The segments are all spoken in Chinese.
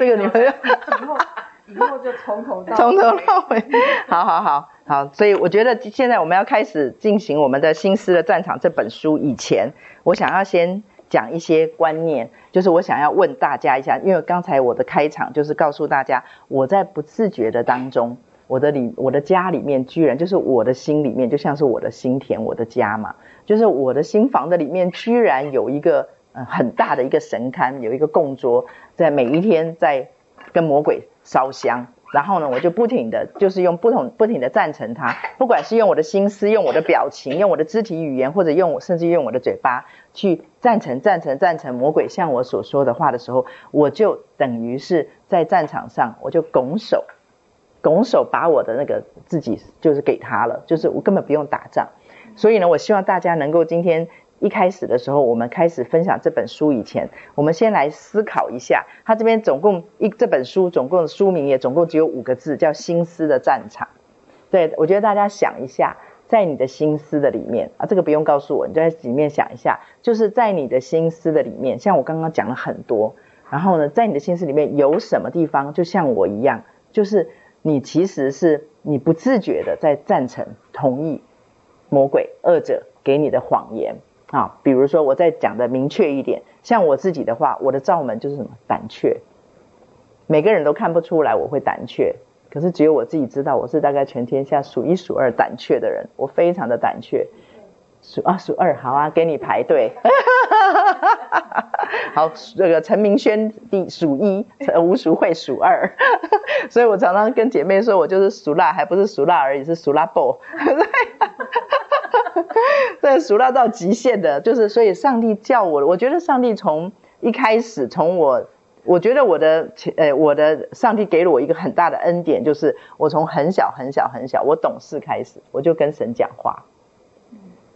这个你们以后以后就从头到从头到尾，好好好好。所以我觉得现在我们要开始进行我们的心思的战场这本书以前，我想要先讲一些观念，就是我想要问大家一下，因为刚才我的开场就是告诉大家，我在不自觉的当中，我的里我的家里面居然就是我的心里面，就像是我的心田，我的家嘛，就是我的心房的里面居然有一个。嗯，很大的一个神龛，有一个供桌，在每一天在跟魔鬼烧香，然后呢，我就不停的，就是用不同不停的赞成他，不管是用我的心思，用我的表情，用我的肢体语言，或者用我甚至用我的嘴巴去赞成赞成赞成魔鬼向我所说的话的时候，我就等于是在战场上，我就拱手，拱手把我的那个自己就是给他了，就是我根本不用打仗，所以呢，我希望大家能够今天。一开始的时候，我们开始分享这本书以前，我们先来思考一下，他这边总共一这本书总共书名也总共只有五个字，叫《心思的战场》。对，我觉得大家想一下，在你的心思的里面啊，这个不用告诉我，你就在里面想一下，就是在你的心思的里面，像我刚刚讲了很多，然后呢，在你的心思里面有什么地方，就像我一样，就是你其实是你不自觉的在赞成、同意魔鬼、恶者给你的谎言。啊，比如说我再讲的明确一点，像我自己的话，我的罩门就是什么胆怯，每个人都看不出来我会胆怯，可是只有我自己知道，我是大概全天下数一数二胆怯的人，我非常的胆怯，数啊数二，好啊，给你排队，好，这个陈明轩第数一，吴淑慧数二，所以我常常跟姐妹说，我就是俗辣，还不是俗辣而已，是俗辣 b。这俗辣到极限的，就是所以上帝叫我，我觉得上帝从一开始，从我，我觉得我的，呃，我的上帝给了我一个很大的恩典，就是我从很小很小很小，我懂事开始，我就跟神讲话，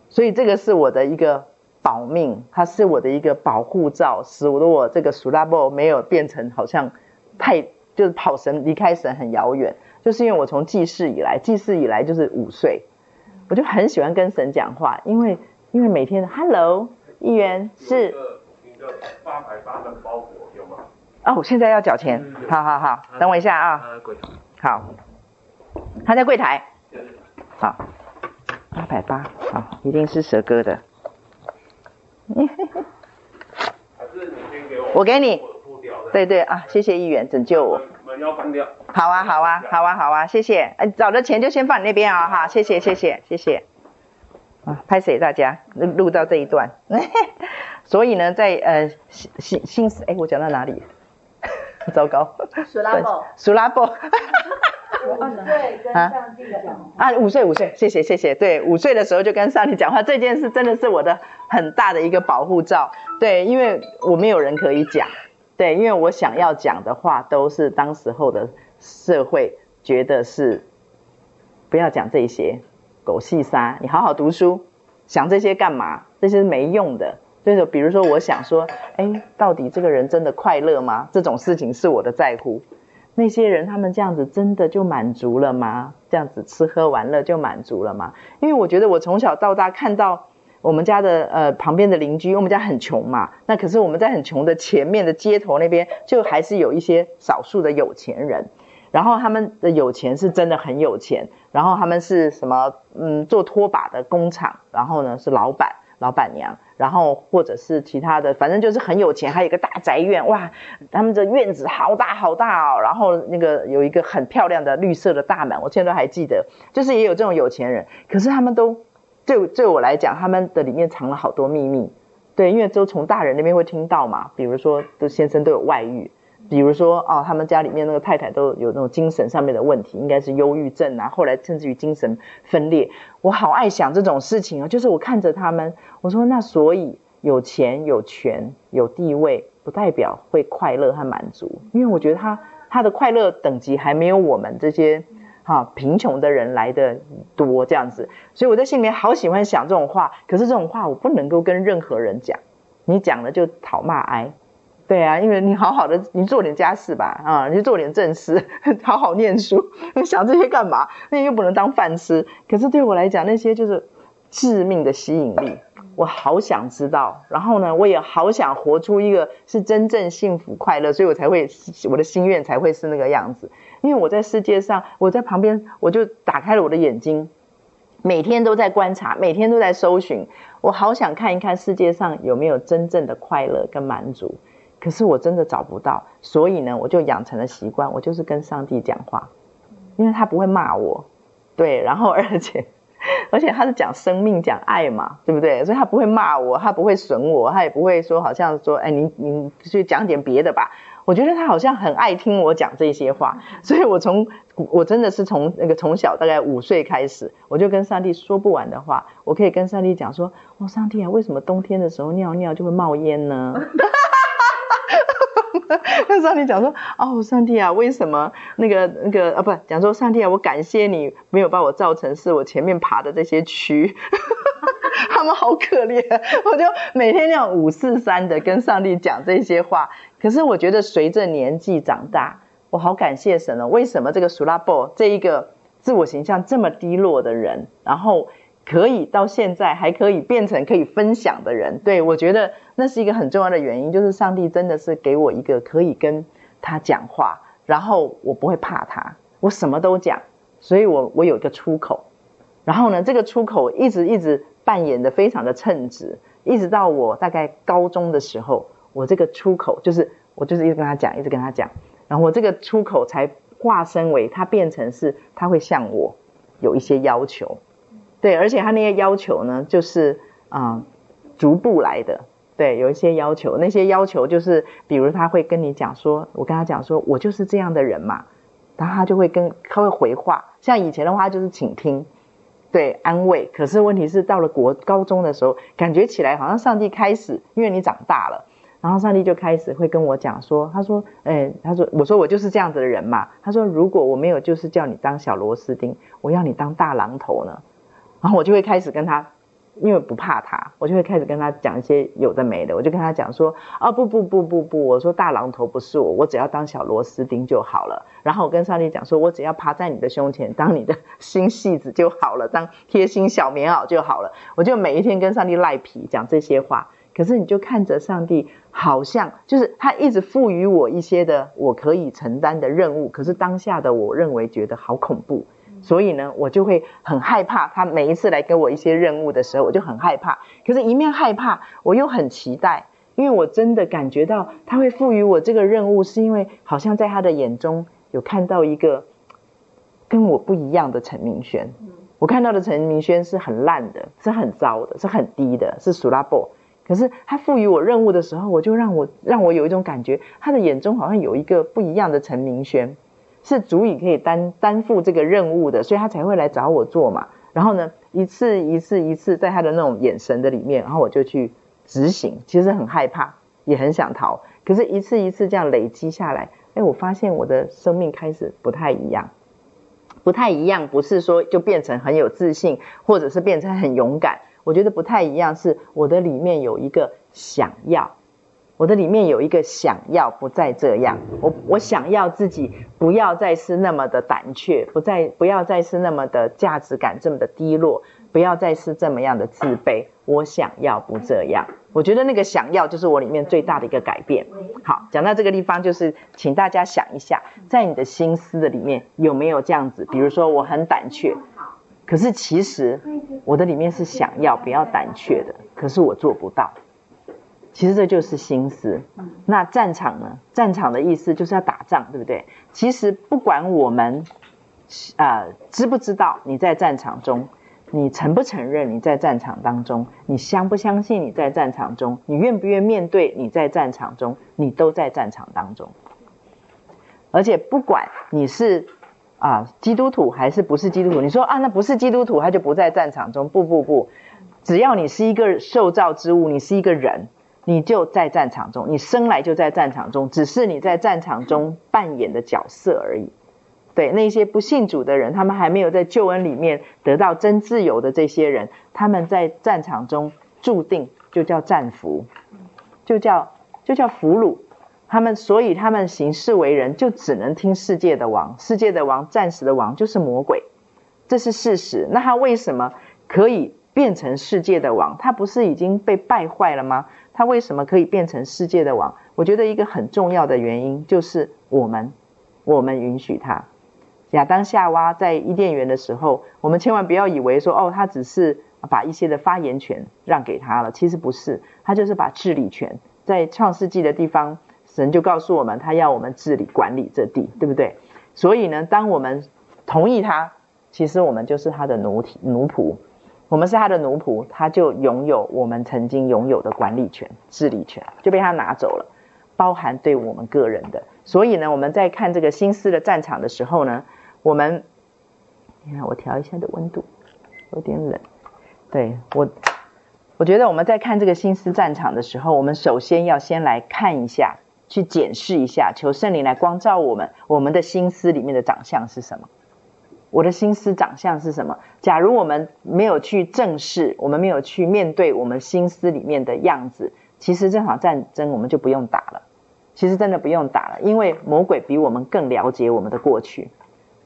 所以这个是我的一个保命，它是我的一个保护罩，使得我这个熟辣某没有变成好像太就是跑神离开神很遥远，就是因为我从记事以来，记事以来就是五岁。我就很喜欢跟神讲话，因为因为每天 Hello 议员是你的八百八的包裹有吗？哦，我现在要缴钱，好好好，等我一下啊。好，他在柜台。好，八百八，好，一定是蛇哥的。还是你先给我？我给你。对对啊，谢谢议员拯救我。要关掉。好啊，好啊，好啊，好啊，谢谢。哎，找的钱就先放你那边啊，哈，谢谢，谢谢，谢谢。啊，拍谢大家录录到这一段。所以呢，在呃心心思，哎，我讲到哪里？糟糕。苏拉布。苏拉布。五岁跟上帝讲话。啊，五岁五岁，谢谢谢谢。对，五岁的时候就跟上帝讲话，这件事真的是我的很大的一个保护罩。对，因为我没有人可以讲。对，因为我想要讲的话，都是当时候的社会觉得是不要讲这些狗屁沙，你好好读书，想这些干嘛？这些没用的。就是比如说，我想说，哎，到底这个人真的快乐吗？这种事情是我的在乎。那些人他们这样子真的就满足了吗？这样子吃喝玩乐就满足了吗？因为我觉得我从小到大看到。我们家的呃旁边的邻居，我们家很穷嘛，那可是我们在很穷的前面的街头那边，就还是有一些少数的有钱人，然后他们的有钱是真的很有钱，然后他们是什么嗯做拖把的工厂，然后呢是老板老板娘，然后或者是其他的，反正就是很有钱，还有一个大宅院，哇，他们的院子好大好大哦，然后那个有一个很漂亮的绿色的大门，我现在都还记得，就是也有这种有钱人，可是他们都。对对我来讲，他们的里面藏了好多秘密，对，因为都从大人那边会听到嘛，比如说，都先生都有外遇，比如说，哦，他们家里面那个太太都有那种精神上面的问题，应该是忧郁症啊，后来甚至于精神分裂。我好爱想这种事情啊，就是我看着他们，我说那所以有钱有权有地位，不代表会快乐和满足，因为我觉得他他的快乐等级还没有我们这些。哈，贫穷的人来的多这样子，所以我在心里面好喜欢想这种话，可是这种话我不能够跟任何人讲，你讲了就讨骂挨，对啊，因为你好好的，你做点家事吧，啊，你做点正事，好好念书，你想这些干嘛？那又不能当饭吃。可是对我来讲，那些就是致命的吸引力，我好想知道，然后呢，我也好想活出一个是真正幸福快乐，所以我才会我的心愿才会是那个样子。因为我在世界上，我在旁边，我就打开了我的眼睛，每天都在观察，每天都在搜寻，我好想看一看世界上有没有真正的快乐跟满足，可是我真的找不到，所以呢，我就养成了习惯，我就是跟上帝讲话，因为他不会骂我，对，然后而且。而且他是讲生命、讲爱嘛，对不对？所以他不会骂我，他不会损我，他也不会说好像说，哎，你你去讲点别的吧。我觉得他好像很爱听我讲这些话，所以我从我真的是从那个从小大概五岁开始，我就跟上帝说不完的话。我可以跟上帝讲说，哦，上帝啊，为什么冬天的时候尿尿就会冒烟呢？跟上帝讲说，哦，上帝啊，为什么那个那个啊，不讲说上帝啊，我感谢你没有把我造成是我前面爬的这些蛆，他们好可怜，我就每天那样五四三的跟上帝讲这些话。可是我觉得随着年纪长大，我好感谢神了。为什么这个苏拉波这一个自我形象这么低落的人，然后可以到现在还可以变成可以分享的人？对，我觉得。那是一个很重要的原因，就是上帝真的是给我一个可以跟他讲话，然后我不会怕他，我什么都讲，所以我我有一个出口。然后呢，这个出口一直一直扮演的非常的称职，一直到我大概高中的时候，我这个出口就是我就是一直跟他讲，一直跟他讲，然后我这个出口才化身为他变成是他会向我有一些要求，对，而且他那些要求呢，就是啊、逐步来的。对，有一些要求，那些要求就是，比如他会跟你讲说，我跟他讲说，我就是这样的人嘛，然后他就会跟他会回话，像以前的话就是倾听，对，安慰。可是问题是到了国高中的时候，感觉起来好像上帝开始，因为你长大了，然后上帝就开始会跟我讲说，他说，哎，他说，我说我就是这样子的人嘛，他说如果我没有就是叫你当小螺丝钉，我要你当大榔头呢，然后我就会开始跟他。因为不怕他，我就会开始跟他讲一些有的没的。我就跟他讲说：“啊，不不不不不，我说大榔头不是我，我只要当小螺丝钉就好了。”然后我跟上帝讲说：“我只要趴在你的胸前，当你的 新戏子就好了，当贴心小棉袄就好了。”我就每一天跟上帝赖皮讲这些话。可是你就看着上帝，好像就是他一直赋予我一些的我可以承担的任务。可是当下的我认为觉得好恐怖。所以呢，我就会很害怕。他每一次来给我一些任务的时候，我就很害怕。可是，一面害怕，我又很期待，因为我真的感觉到他会赋予我这个任务，是因为好像在他的眼中有看到一个跟我不一样的陈明轩。我看到的陈明轩是很烂的，是很糟的，是很低的，是苏拉布。可是他赋予我任务的时候，我就让我让我有一种感觉，他的眼中好像有一个不一样的陈明轩。是足以可以担担负这个任务的，所以他才会来找我做嘛。然后呢，一次一次一次，在他的那种眼神的里面，然后我就去执行。其实很害怕，也很想逃，可是一次一次这样累积下来，哎，我发现我的生命开始不太一样，不太一样，不是说就变成很有自信，或者是变成很勇敢。我觉得不太一样，是我的里面有一个想要。我的里面有一个想要不再这样，我我想要自己不要再是那么的胆怯，不再不要再是那么的价值感这么的低落，不要再是这么样的自卑。我想要不这样，我觉得那个想要就是我里面最大的一个改变。好，讲到这个地方，就是请大家想一下，在你的心思的里面有没有这样子？比如说我很胆怯，可是其实我的里面是想要不要胆怯的，可是我做不到。其实这就是心思。那战场呢？战场的意思就是要打仗，对不对？其实不管我们，呃，知不知道你在战场中，你承不承认你在战场当中，你相不相信你在战场中，你愿不愿面对你在战场中，你都在战场当中。而且不管你是啊、基督徒还是不是基督徒，你说啊那不是基督徒他就不在战场中，不不不，只要你是一个受造之物，你是一个人。你就在战场中，你生来就在战场中，只是你在战场中扮演的角色而已。对，那些不信主的人，他们还没有在救恩里面得到真自由的这些人，他们在战场中注定就叫战俘，就叫就叫俘虏。他们所以他们行事为人就只能听世界的王，世界的王，暂时的王就是魔鬼，这是事实。那他为什么可以变成世界的王？他不是已经被败坏了吗？他为什么可以变成世界的王？我觉得一个很重要的原因就是我们，我们允许他。亚当夏娃在伊甸园的时候，我们千万不要以为说哦，他只是把一些的发言权让给他了，其实不是，他就是把治理权在创世纪的地方，神就告诉我们，他要我们治理管理这地，对不对？所以呢，当我们同意他，其实我们就是他的奴体奴仆，我们是他的奴仆，他就拥有我们曾经拥有的管理权、治理权，就被他拿走了，包含对我们个人的。所以呢，我们在看这个心思的战场的时候呢。我们，你看我调一下的温度，有点冷。对，我，我觉得我们在看这个心思战场的时候，我们首先要先来看一下，去检视一下，求圣灵来光照我们，我们的心思里面的长相是什么？我的心思长相是什么？假如我们没有去正视，我们没有去面对我们心思里面的样子，其实这场战争我们就不用打了。其实真的不用打了，因为魔鬼比我们更了解我们的过去。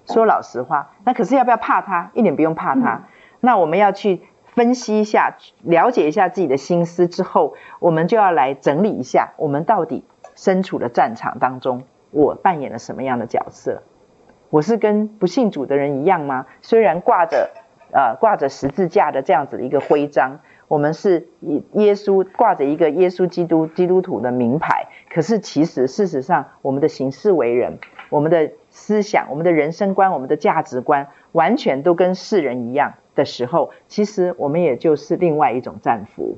说老实话，那可是要不要怕他？一点不用怕他。嗯、那我们要去分析一下，了解一下自己的心思之后，我们就要来整理一下，我们到底身处的战场当中，我扮演了什么样的角色？我是跟不信主的人一样吗？虽然挂着呃挂着十字架的这样子的一个徽章，我们是耶稣挂着一个耶稣基督基督徒的名牌，可是其实事实上，我们的行事为人，我们的。思想、我们的人生观、我们的价值观，完全都跟世人一样的时候，其实我们也就是另外一种战俘，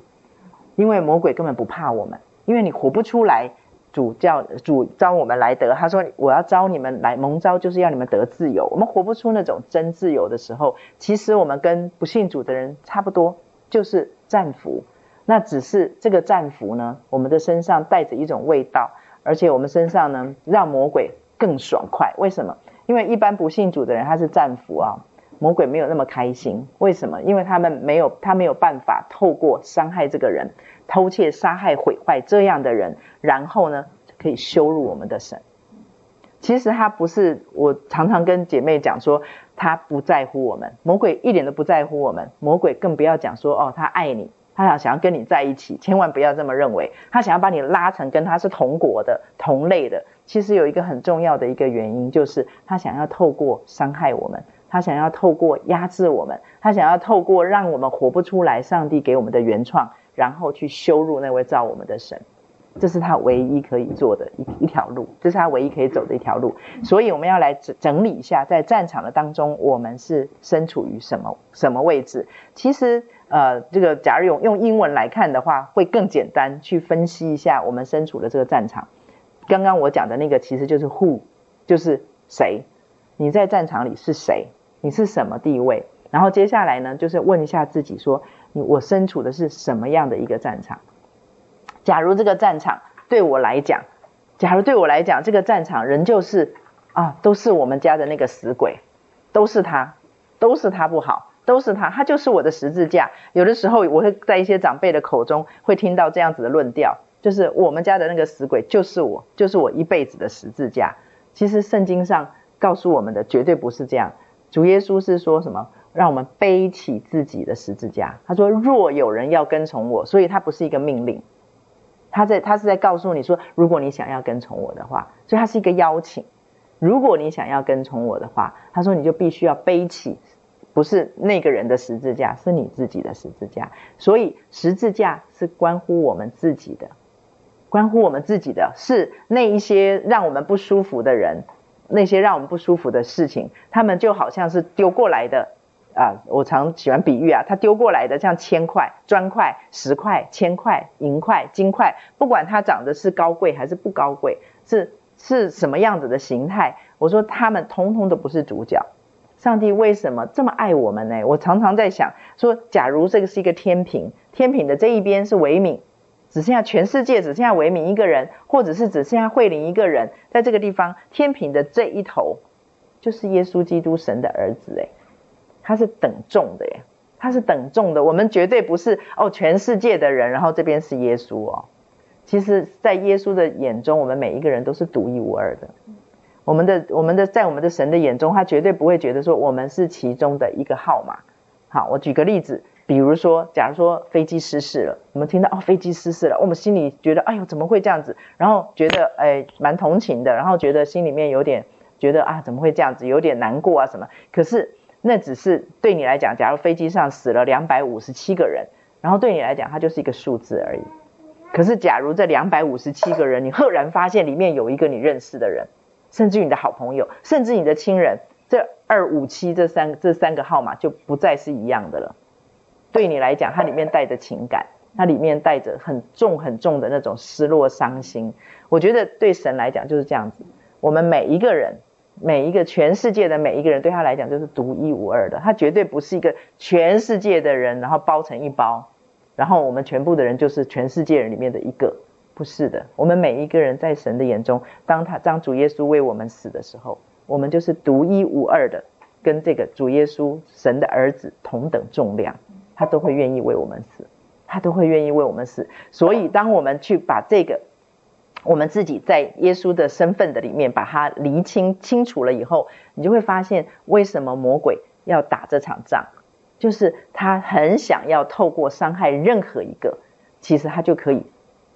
因为魔鬼根本不怕我们，因为你活不出来，主叫主招我们来得，他说我要招你们来蒙招，就是要你们得自由。我们活不出那种真自由的时候，其实我们跟不信主的人差不多，就是战俘。那只是这个战俘呢，我们的身上带着一种味道，而且我们身上呢，让魔鬼。更爽快，为什么？因为一般不信主的人他是战俘啊，魔鬼没有那么开心。为什么？因为他们没有，他没有办法透过伤害这个人、偷窃、杀害、毁坏这样的人，然后呢，可以羞辱我们的神。其实他不是，我常常跟姐妹讲说，他不在乎我们，魔鬼一点都不在乎我们，魔鬼更不要讲说哦，他爱你。他想想要跟你在一起，千万不要这么认为。他想要把你拉成跟他是同国的、同类的。其实有一个很重要的一个原因，就是他想要透过伤害我们，他想要透过压制我们，他想要透过让我们活不出来上帝给我们的原创，然后去羞辱那位造我们的神。这是他唯一可以做的一一条路，这是他唯一可以走的一条路。所以我们要来整整理一下，在战场的当中，我们是身处于什么什么位置？其实。呃，这个假如用用英文来看的话，会更简单去分析一下我们身处的这个战场。刚刚我讲的那个其实就是 who，就是谁？你在战场里是谁？你是什么地位？然后接下来呢，就是问一下自己说，我身处的是什么样的一个战场？假如这个战场对我来讲，假如对我来讲，这个战场仍旧是啊，都是我们家的那个死鬼，都是他，都是他不好。都是他，他就是我的十字架。有的时候，我会在一些长辈的口中会听到这样子的论调，就是我们家的那个死鬼就是我，就是我一辈子的十字架。其实圣经上告诉我们的绝对不是这样。主耶稣是说什么？让我们背起自己的十字架。他说：“若有人要跟从我，所以他不是一个命令，他在他是在告诉你说，如果你想要跟从我的话，所以他是一个邀请。如果你想要跟从我的话，他说你就必须要背起。”不是那个人的十字架，是你自己的十字架。所以十字架是关乎我们自己的，关乎我们自己的，是那一些让我们不舒服的人，那些让我们不舒服的事情，他们就好像是丢过来的啊。我常喜欢比喻啊，他丢过来的像铅块、砖块、石块、铅块、银块、金块，不管它长得是高贵还是不高贵，是是什么样子的形态，我说他们通通都不是主角。上帝为什么这么爱我们呢？我常常在想，说假如这个是一个天平，天平的这一边是维敏，只剩下全世界只剩下维敏一个人，或者是只剩下慧玲一个人，在这个地方，天平的这一头就是耶稣基督神的儿子，诶，他是等重的，耶，他是等重的。我们绝对不是哦，全世界的人，然后这边是耶稣哦。其实，在耶稣的眼中，我们每一个人都是独一无二的。我们的我们的在我们的神的眼中，他绝对不会觉得说我们是其中的一个号码。好，我举个例子，比如说，假如说飞机失事了，我们听到哦飞机失事了，我们心里觉得哎呦怎么会这样子？然后觉得哎蛮同情的，然后觉得心里面有点觉得啊怎么会这样子，有点难过啊什么？可是那只是对你来讲，假如飞机上死了两百五十七个人，然后对你来讲它就是一个数字而已。可是假如这两百五十七个人，你赫然发现里面有一个你认识的人，甚至于你的好朋友，甚至你的亲人，这二五七这三这三个号码就不再是一样的了。对你来讲，它里面带着情感，它里面带着很重很重的那种失落、伤心。我觉得对神来讲就是这样子。我们每一个人，每一个全世界的每一个人，对他来讲就是独一无二的。他绝对不是一个全世界的人，然后包成一包，然后我们全部的人就是全世界人里面的一个。不是的，我们每一个人在神的眼中，当他当主耶稣为我们死的时候，我们就是独一无二的，跟这个主耶稣神的儿子同等重量。他都会愿意为我们死，他都会愿意为我们死。所以，当我们去把这个我们自己在耶稣的身份的里面把它厘清清楚了以后，你就会发现为什么魔鬼要打这场仗，就是他很想要透过伤害任何一个，其实他就可以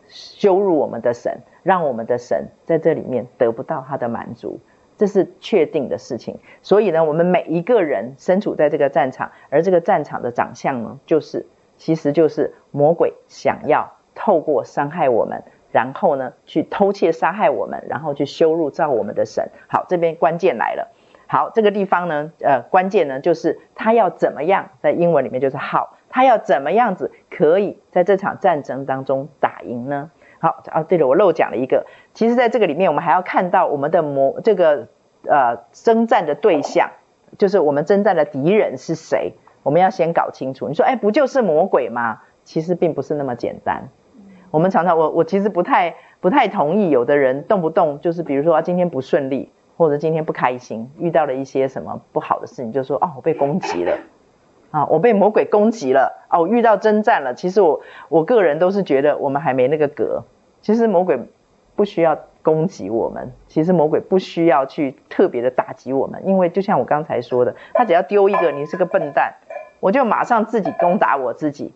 羞辱我们的神，让我们的神在这里面得不到他的满足。这是确定的事情，所以呢，我们每一个人身处在这个战场，而这个战场的长相呢，就是其实就是魔鬼想要透过伤害我们，然后呢，去偷窃杀害我们，然后去羞辱造我们的神。好，这边关键来了。好，这个地方呢，呃，关键呢就是他要怎么样，在英文里面就是 how，他要怎么样子可以在这场战争当中打赢呢？好啊，对了，我漏讲了一个。其实，在这个里面，我们还要看到我们的魔这个呃征战的对象，就是我们征战的敌人是谁。我们要先搞清楚。你说，哎，不就是魔鬼吗？其实并不是那么简单。我们常常，我我其实不太不太同意，有的人动不动就是，比如说今天不顺利，或者今天不开心，遇到了一些什么不好的事情，就说哦，我被攻击了。啊，我被魔鬼攻击了哦，遇到征战了。其实我我个人都是觉得我们还没那个格。其实魔鬼不需要攻击我们，其实魔鬼不需要去特别的打击我们，因为就像我刚才说的，他只要丢一个你是个笨蛋，我就马上自己攻打我自己。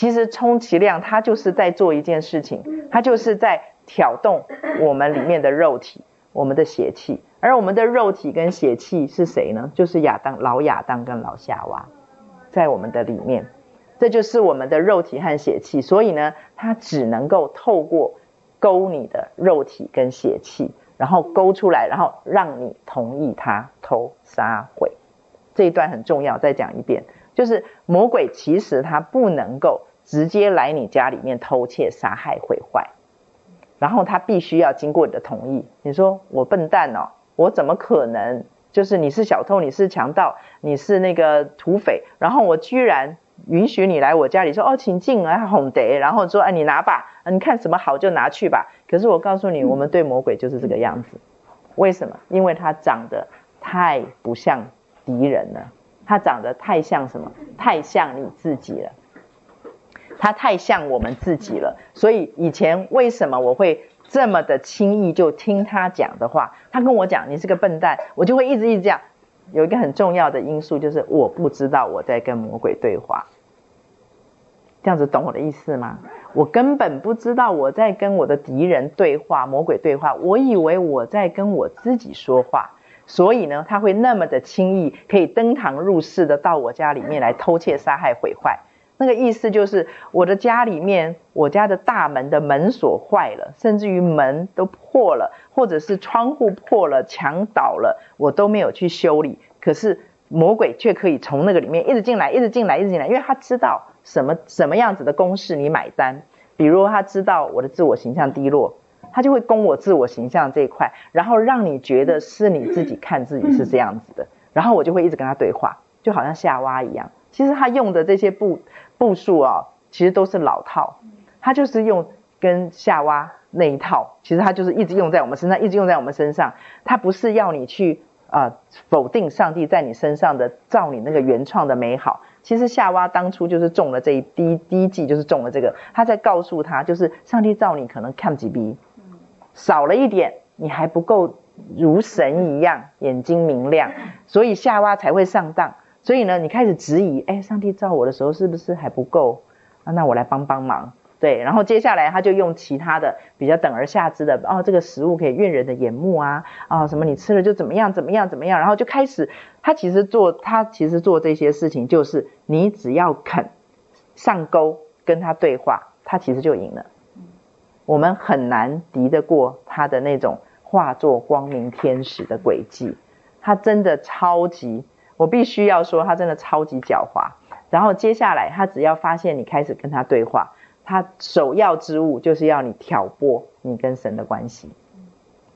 其实充其量他就是在做一件事情，他就是在挑动我们里面的肉体，我们的邪气。而我们的肉体跟邪气是谁呢？就是亚当、老亚当跟老夏娃。在我们的里面，这就是我们的肉体和邪气，所以呢，它只能够透过勾你的肉体跟邪气，然后勾出来，然后让你同意他偷杀毁。这一段很重要，再讲一遍，就是魔鬼其实他不能够直接来你家里面偷窃、杀害、毁坏，然后他必须要经过你的同意。你说我笨蛋哦，我怎么可能？就是你是小偷，你是强盗，你是那个土匪，然后我居然允许你来我家里说哦，请进来，哄得，然后说哎，你拿吧，你看什么好就拿去吧。可是我告诉你，我们对魔鬼就是这个样子，为什么？因为他长得太不像敌人了，他长得太像什么？太像你自己了，他太像我们自己了。所以以前为什么我会？这么的轻易就听他讲的话，他跟我讲你是个笨蛋，我就会一直一直讲。有一个很重要的因素就是我不知道我在跟魔鬼对话，这样子懂我的意思吗？我根本不知道我在跟我的敌人对话，魔鬼对话，我以为我在跟我自己说话，所以呢，他会那么的轻易可以登堂入室的到我家里面来偷窃、杀害、毁坏。那个意思就是，我的家里面，我家的大门的门锁坏了，甚至于门都破了，或者是窗户破了、墙倒了，我都没有去修理。可是魔鬼却可以从那个里面一直进来，一直进来，一直进来，因为他知道什么什么样子的公式你买单。比如他知道我的自我形象低落，他就会攻我自我形象这一块，然后让你觉得是你自己看自己是这样子的，然后我就会一直跟他对话，就好像夏娃一样。其实他用的这些步步数啊，其实都是老套。他就是用跟夏娃那一套，其实他就是一直用在我们身上，一直用在我们身上。他不是要你去啊、否定上帝在你身上的造你那个原创的美好。其实夏娃当初就是中了这一第一第一季，就是中了这个。他在告诉他，就是上帝造你可能看几笔，少了一点，你还不够如神一样眼睛明亮，所以夏娃才会上当。所以呢，你开始质疑，哎，上帝造我的时候是不是还不够啊？那我来帮帮忙。对，然后接下来他就用其他的比较等而下之的，哦，这个食物可以悦人的眼目啊，啊、什么你吃了就怎么样怎么样怎么样，然后就开始，他其实做他其实做这些事情，就是你只要肯上钩跟他对话，他其实就赢了。我们很难敌得过他的那种化作光明天使的诡计，他真的超级，我必须要说他真的超级狡猾。然后接下来他只要发现你开始跟他对话。他首要之务就是要你挑拨你跟神的关系，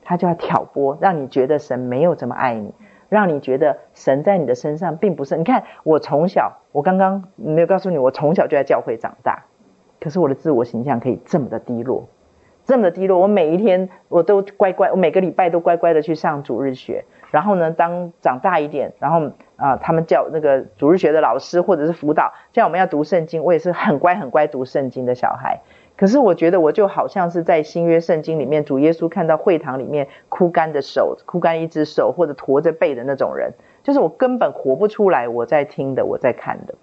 他就要挑拨，让你觉得神没有这么爱你，让你觉得神在你的身上并不是。你看，我从小，我刚刚没有告诉你，我从小就在教会长大，可是我的自我形象可以这么的低落。这么的低落，我每一天我都乖乖，我每个礼拜都乖乖的去上主日学。然后呢，当长大一点，然后啊、他们叫那个主日学的老师或者是辅导叫我们要读圣经，我也是很乖很乖读圣经的小孩。可是我觉得我就好像是在新约圣经里面，主耶稣看到会堂里面枯干的手、枯干一只手或者驼着背的那种人，就是我根本活不出来我在听的，我在看的。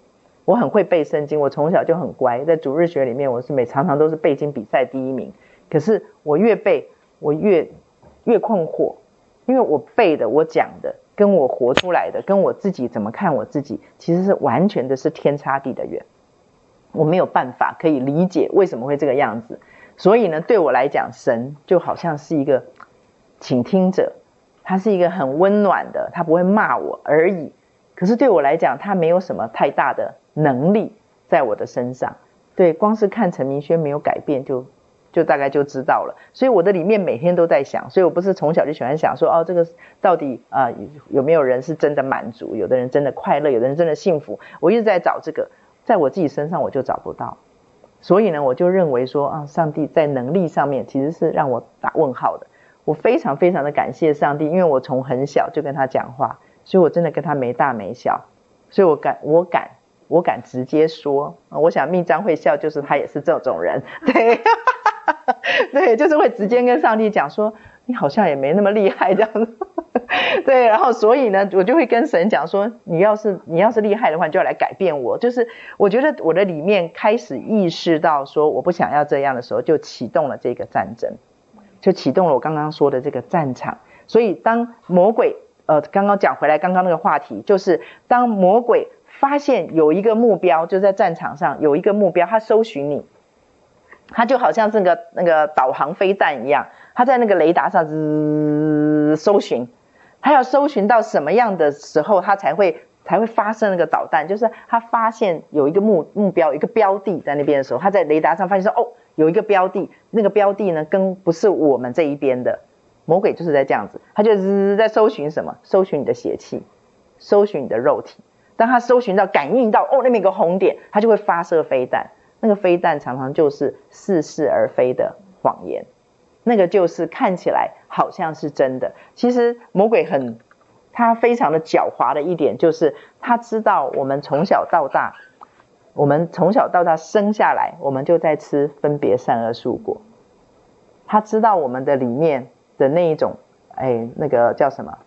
我很会背圣经，我从小就很乖，在主日学里面我是每常常都是背经比赛第一名。可是我越背，我越越困惑，因为我背的、我讲的，跟我活出来的，跟我自己怎么看我自己，其实是完全的是天差地的远。我没有办法可以理解为什么会这个样子。所以呢，对我来讲，神就好像是一个倾听者，他是一个很温暖的，他不会骂我而已。可是对我来讲，他没有什么太大的能力在我的身上。对，光是看陈明轩没有改变就。就大概就知道了，所以我的里面每天都在想，所以我不是从小就喜欢想说，哦，这个到底啊、有没有人是真的满足，有的人真的快乐，有的人真的幸福，我一直在找这个，在我自己身上我就找不到，所以呢，我就认为说啊，上帝在能力上面其实是让我打问号的。我非常非常的感谢上帝，因为我从很小就跟他讲话，所以我真的跟他没大没小，所以我敢我敢我敢直接说，我想密章会笑，就是他也是这种人，对。对，就是会直接跟上帝讲说，你好像也没那么厉害这样子。对，然后所以呢，我就会跟神讲说，你要是你要是厉害的话，你就要来改变我。就是我觉得我的里面开始意识到说，我不想要这样的时候，就启动了这个战争，就启动了我刚刚说的这个战场。所以当魔鬼，呃，刚刚讲回来，刚刚那个话题，就是当魔鬼发现有一个目标，就在战场上有一个目标，他搜寻你。他就好像这个那个导航飞弹一样，他在那个雷达上滋搜寻，他要搜寻到什么样的时候，他才会才会发射那个导弹。就是他发现有一个目目标，一个标的在那边的时候，他在雷达上发现说，哦，有一个标的，那个标的呢，跟不是我们这一边的。魔鬼就是在这样子，他就滋在搜寻什么？搜寻你的邪气，搜寻你的肉体。当他搜寻到、感应到，哦，那边有个红点，他就会发射飞弹。那个飞弹常常就是似是而非的谎言，那个就是看起来好像是真的。其实魔鬼很，他非常的狡猾的一点就是，他知道我们从小到大，我们从小到大生下来，我们就在吃分别善恶树果。他知道我们的里面的那一种，哎，那个叫什么？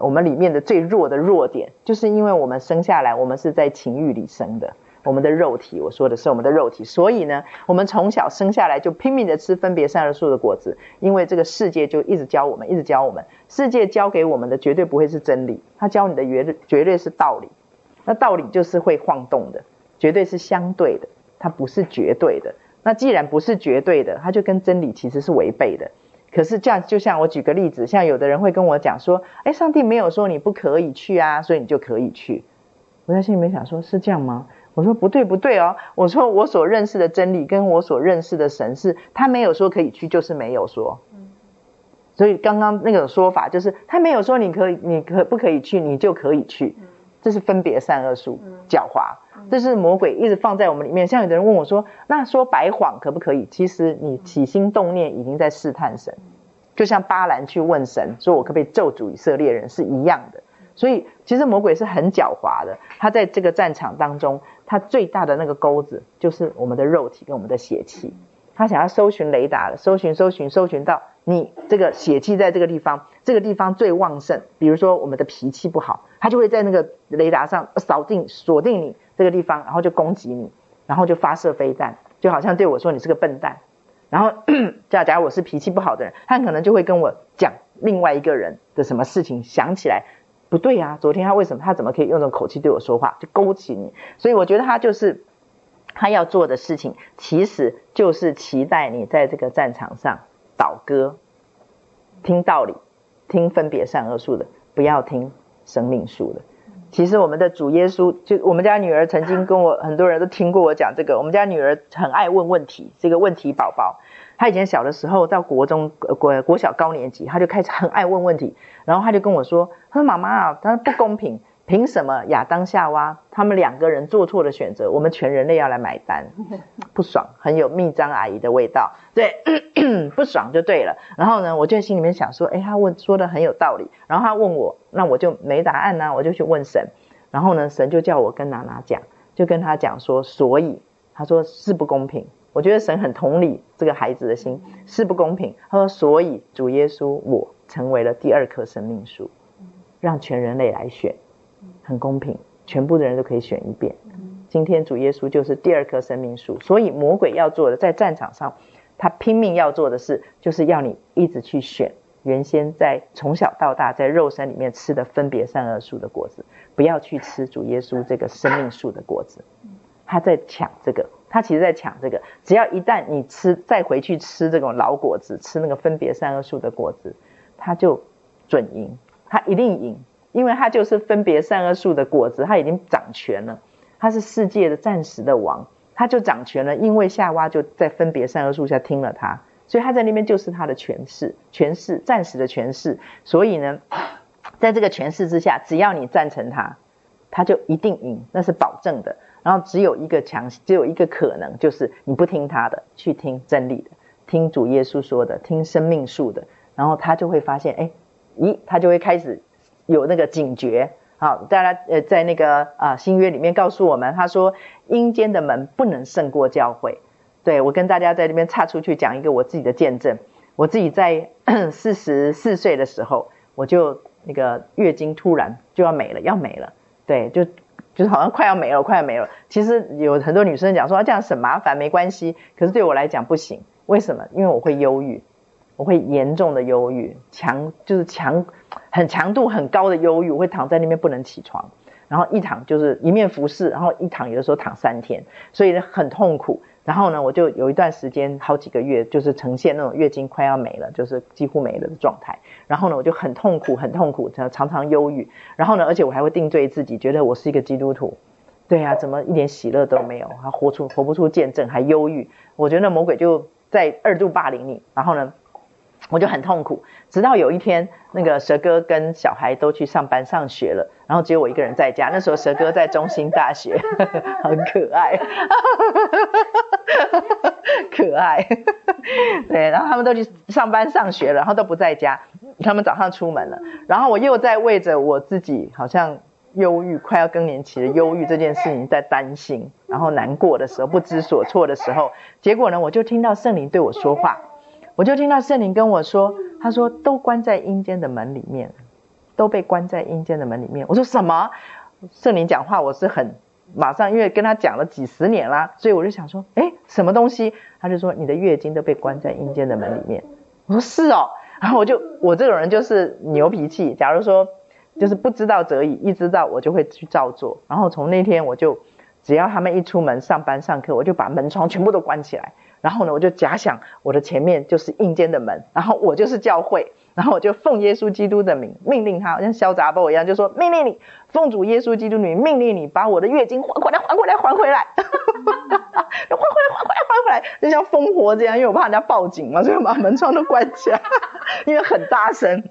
我们里面的最弱的弱点，就是因为我们生下来，我们是在情欲里生的。我们的肉体，我说的是我们的肉体，所以呢，我们从小生下来就拼命的吃分别善恶树的果子，因为这个世界就一直教我们，一直教我们，世界教给我们的绝对不会是真理，他教你的绝对绝对是道理，那道理就是会晃动的，绝对是相对的，它不是绝对的。那既然不是绝对的，它就跟真理其实是违背的。可是这样，就像我举个例子，像有的人会跟我讲说，哎，上帝没有说你不可以去啊，所以你就可以去。我在心里面想说，是这样吗？我说不对不对哦，我说我所认识的真理跟我所认识的神是，他没有说可以去，就是没有说。所以刚刚那个说法就是他没有说你可以，你可不可以去，你就可以去，这是分别善恶术，狡猾，这是魔鬼一直放在我们里面。像有的人问我说，那说白谎可不可以？其实你起心动念已经在试探神，就像巴兰去问神，说我可不可以咒诅以色列人是一样的。所以其实魔鬼是很狡猾的，他在这个战场当中。他最大的那个钩子就是我们的肉体跟我们的血气，他想要搜寻雷达，搜寻搜寻搜寻到你这个血气在这个地方，这个地方最旺盛。比如说我们的脾气不好，他就会在那个雷达上扫定锁定你这个地方，然后就攻击你，然后就发射飞弹，就好像对我说你是个笨蛋。然后 假假如我是脾气不好的人，他可能就会跟我讲另外一个人的什么事情，想起来不对啊，昨天他为什么他怎么可以用这种口气对我说话，就勾起你。所以我觉得他就是。他要做的事情，其实就是期待你在这个战场上倒戈，听道理，听分别善恶树的，不要听生命树的。其实我们的主耶稣，就我们家女儿曾经跟我，很多人都听过我讲这个。我们家女儿很爱问问题，这个问题宝宝。他以前小的时候到国中、国国小高年级，他就开始很爱问问题，然后他就跟我说：“他说妈妈啊，他说不公平。”凭什么亚当夏娃他们两个人做错的选择，我们全人类要来买单？不爽，很有蜜章阿姨的味道。对，不爽就对了。然后呢，我就心里面想说，哎，他问说的很有道理。然后他问我，那我就没答案呢、我就去问神。然后呢，神就叫我跟娜娜讲，就跟他讲说，所以他说是不公平。我觉得神很同理这个孩子的心，是不公平。他说，所以主耶稣我成为了第二棵生命树，让全人类来选。很公平，全部的人都可以选一遍。今天主耶稣就是第二棵生命树，所以魔鬼要做的，在战场上，他拼命要做的事，就是要你一直去选原先在从小到大在肉身里面吃的分别善恶树的果子，不要去吃主耶稣这个生命树的果子。他在抢这个，他其实在抢这个。只要一旦你吃，再回去吃这种老果子，吃那个分别善恶树的果子，他就准赢，他一定赢。因为他就是分别善恶树的果子，他已经掌权了，他是世界的暂时的王，他就掌权了。因为夏娃就在分别善恶树下听了他，所以他在那边就是他的权势，权势暂时的权势。所以呢，在这个权势之下，只要你赞成他，他就一定赢，那是保证的。然后只有一个强，只有一个可能，就是你不听他的，去听真理的，听主耶稣说的，听生命树的，然后他就会发现，哎，咦，他就会开始。有那个警觉，好，大家呃在那个啊新约里面告诉我们，他说阴间的门不能胜过教会。对，我跟大家在这边岔出去讲一个我自己的见证，我自己在 四十四岁的时候，我就那个月经突然就要没了，要没了，对，就就是好像快要没了，快要没了。其实有很多女生讲说这样很麻烦，没关系，可是对我来讲不行，为什么？因为我会忧郁。我会严重的忧郁，强就是强，很强度很高的忧郁，我会躺在那边不能起床，然后一躺就是一面服侍，然后一躺有的时候躺三天，所以很痛苦。然后呢，我就有一段时间好几个月，就是呈现那种月经快要没了，就是几乎没了的状态。然后呢，我就很痛苦，很痛苦，常常忧郁。然后呢，而且我还会定罪自己，觉得我是一个基督徒，对呀，怎么一点喜乐都没有，还活出活不出见证，还忧郁。我觉得那魔鬼就在二度霸凌你。然后呢，我就很痛苦，直到有一天，那个蛇哥跟小孩都去上班上学了，然后只有我一个人在家。那时候蛇哥在中兴大学，很可爱，可爱。对，然后他们都去上班上学了，然后都不在家。他们早上出门了，然后我又在为着我自己好像忧郁、快要更年期的忧郁这件事情在担心，然后难过的时候、不知所措的时候，结果呢，我就听到圣灵对我说话。我就听到圣灵跟我说，他说都关在阴间的门里面，都被关在阴间的门里面。我说什么？圣灵讲话，我是很马上，因为跟他讲了几十年啦，所以我就想说，诶，什么东西？他就说你的月经都被关在阴间的门里面。我说是哦，然后我就我这种人就是牛脾气，假如说就是不知道则已，一知道我就会去照做。然后从那天我就只要他们一出门上班上课，我就把门窗全部都关起来。然后呢，我就假想我的前面就是阴间的门，然后我就是教会，然后我就奉耶稣基督的名命令他，像小杂包一样，就说命令你，奉主耶稣基督的名命令你，把我的月经还回来，还回来，还回来，还回来，还回来，还回来，就像疯婆这样，因为我怕人家报警嘛，所以把门窗都关起来，因为很大声，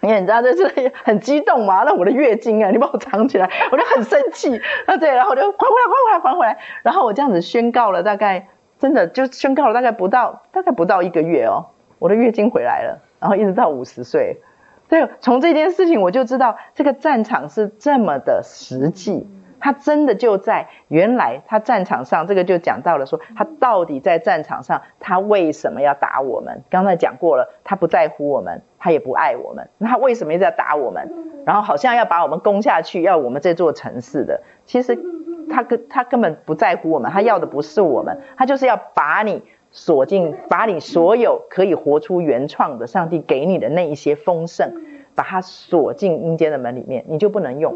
因为你知道这是很激动嘛，那我的月经啊，你把我藏起来，我就很生气，啊对，然后我就还回来，还回来，还回来，然后我这样子宣告了大概。真的就宣告了，大概不到大概不到一个月哦，我的月经回来了，然后一直到五十岁，对，从这件事情我就知道这个战场是这么的实际，他真的就在原来他战场上，这个就讲到了说，他到底在战场上，他为什么要打我们？刚才讲过了，他不在乎我们，他也不爱我们，那他为什么一直要打我们？然后好像要把我们攻下去，要我们这座城市的，其实他根他根本不在乎我们，他要的不是我们，他就是要把你锁进，把你所有可以活出原创的上帝给你的那一些丰盛，把它锁进阴间的门里面，你就不能用。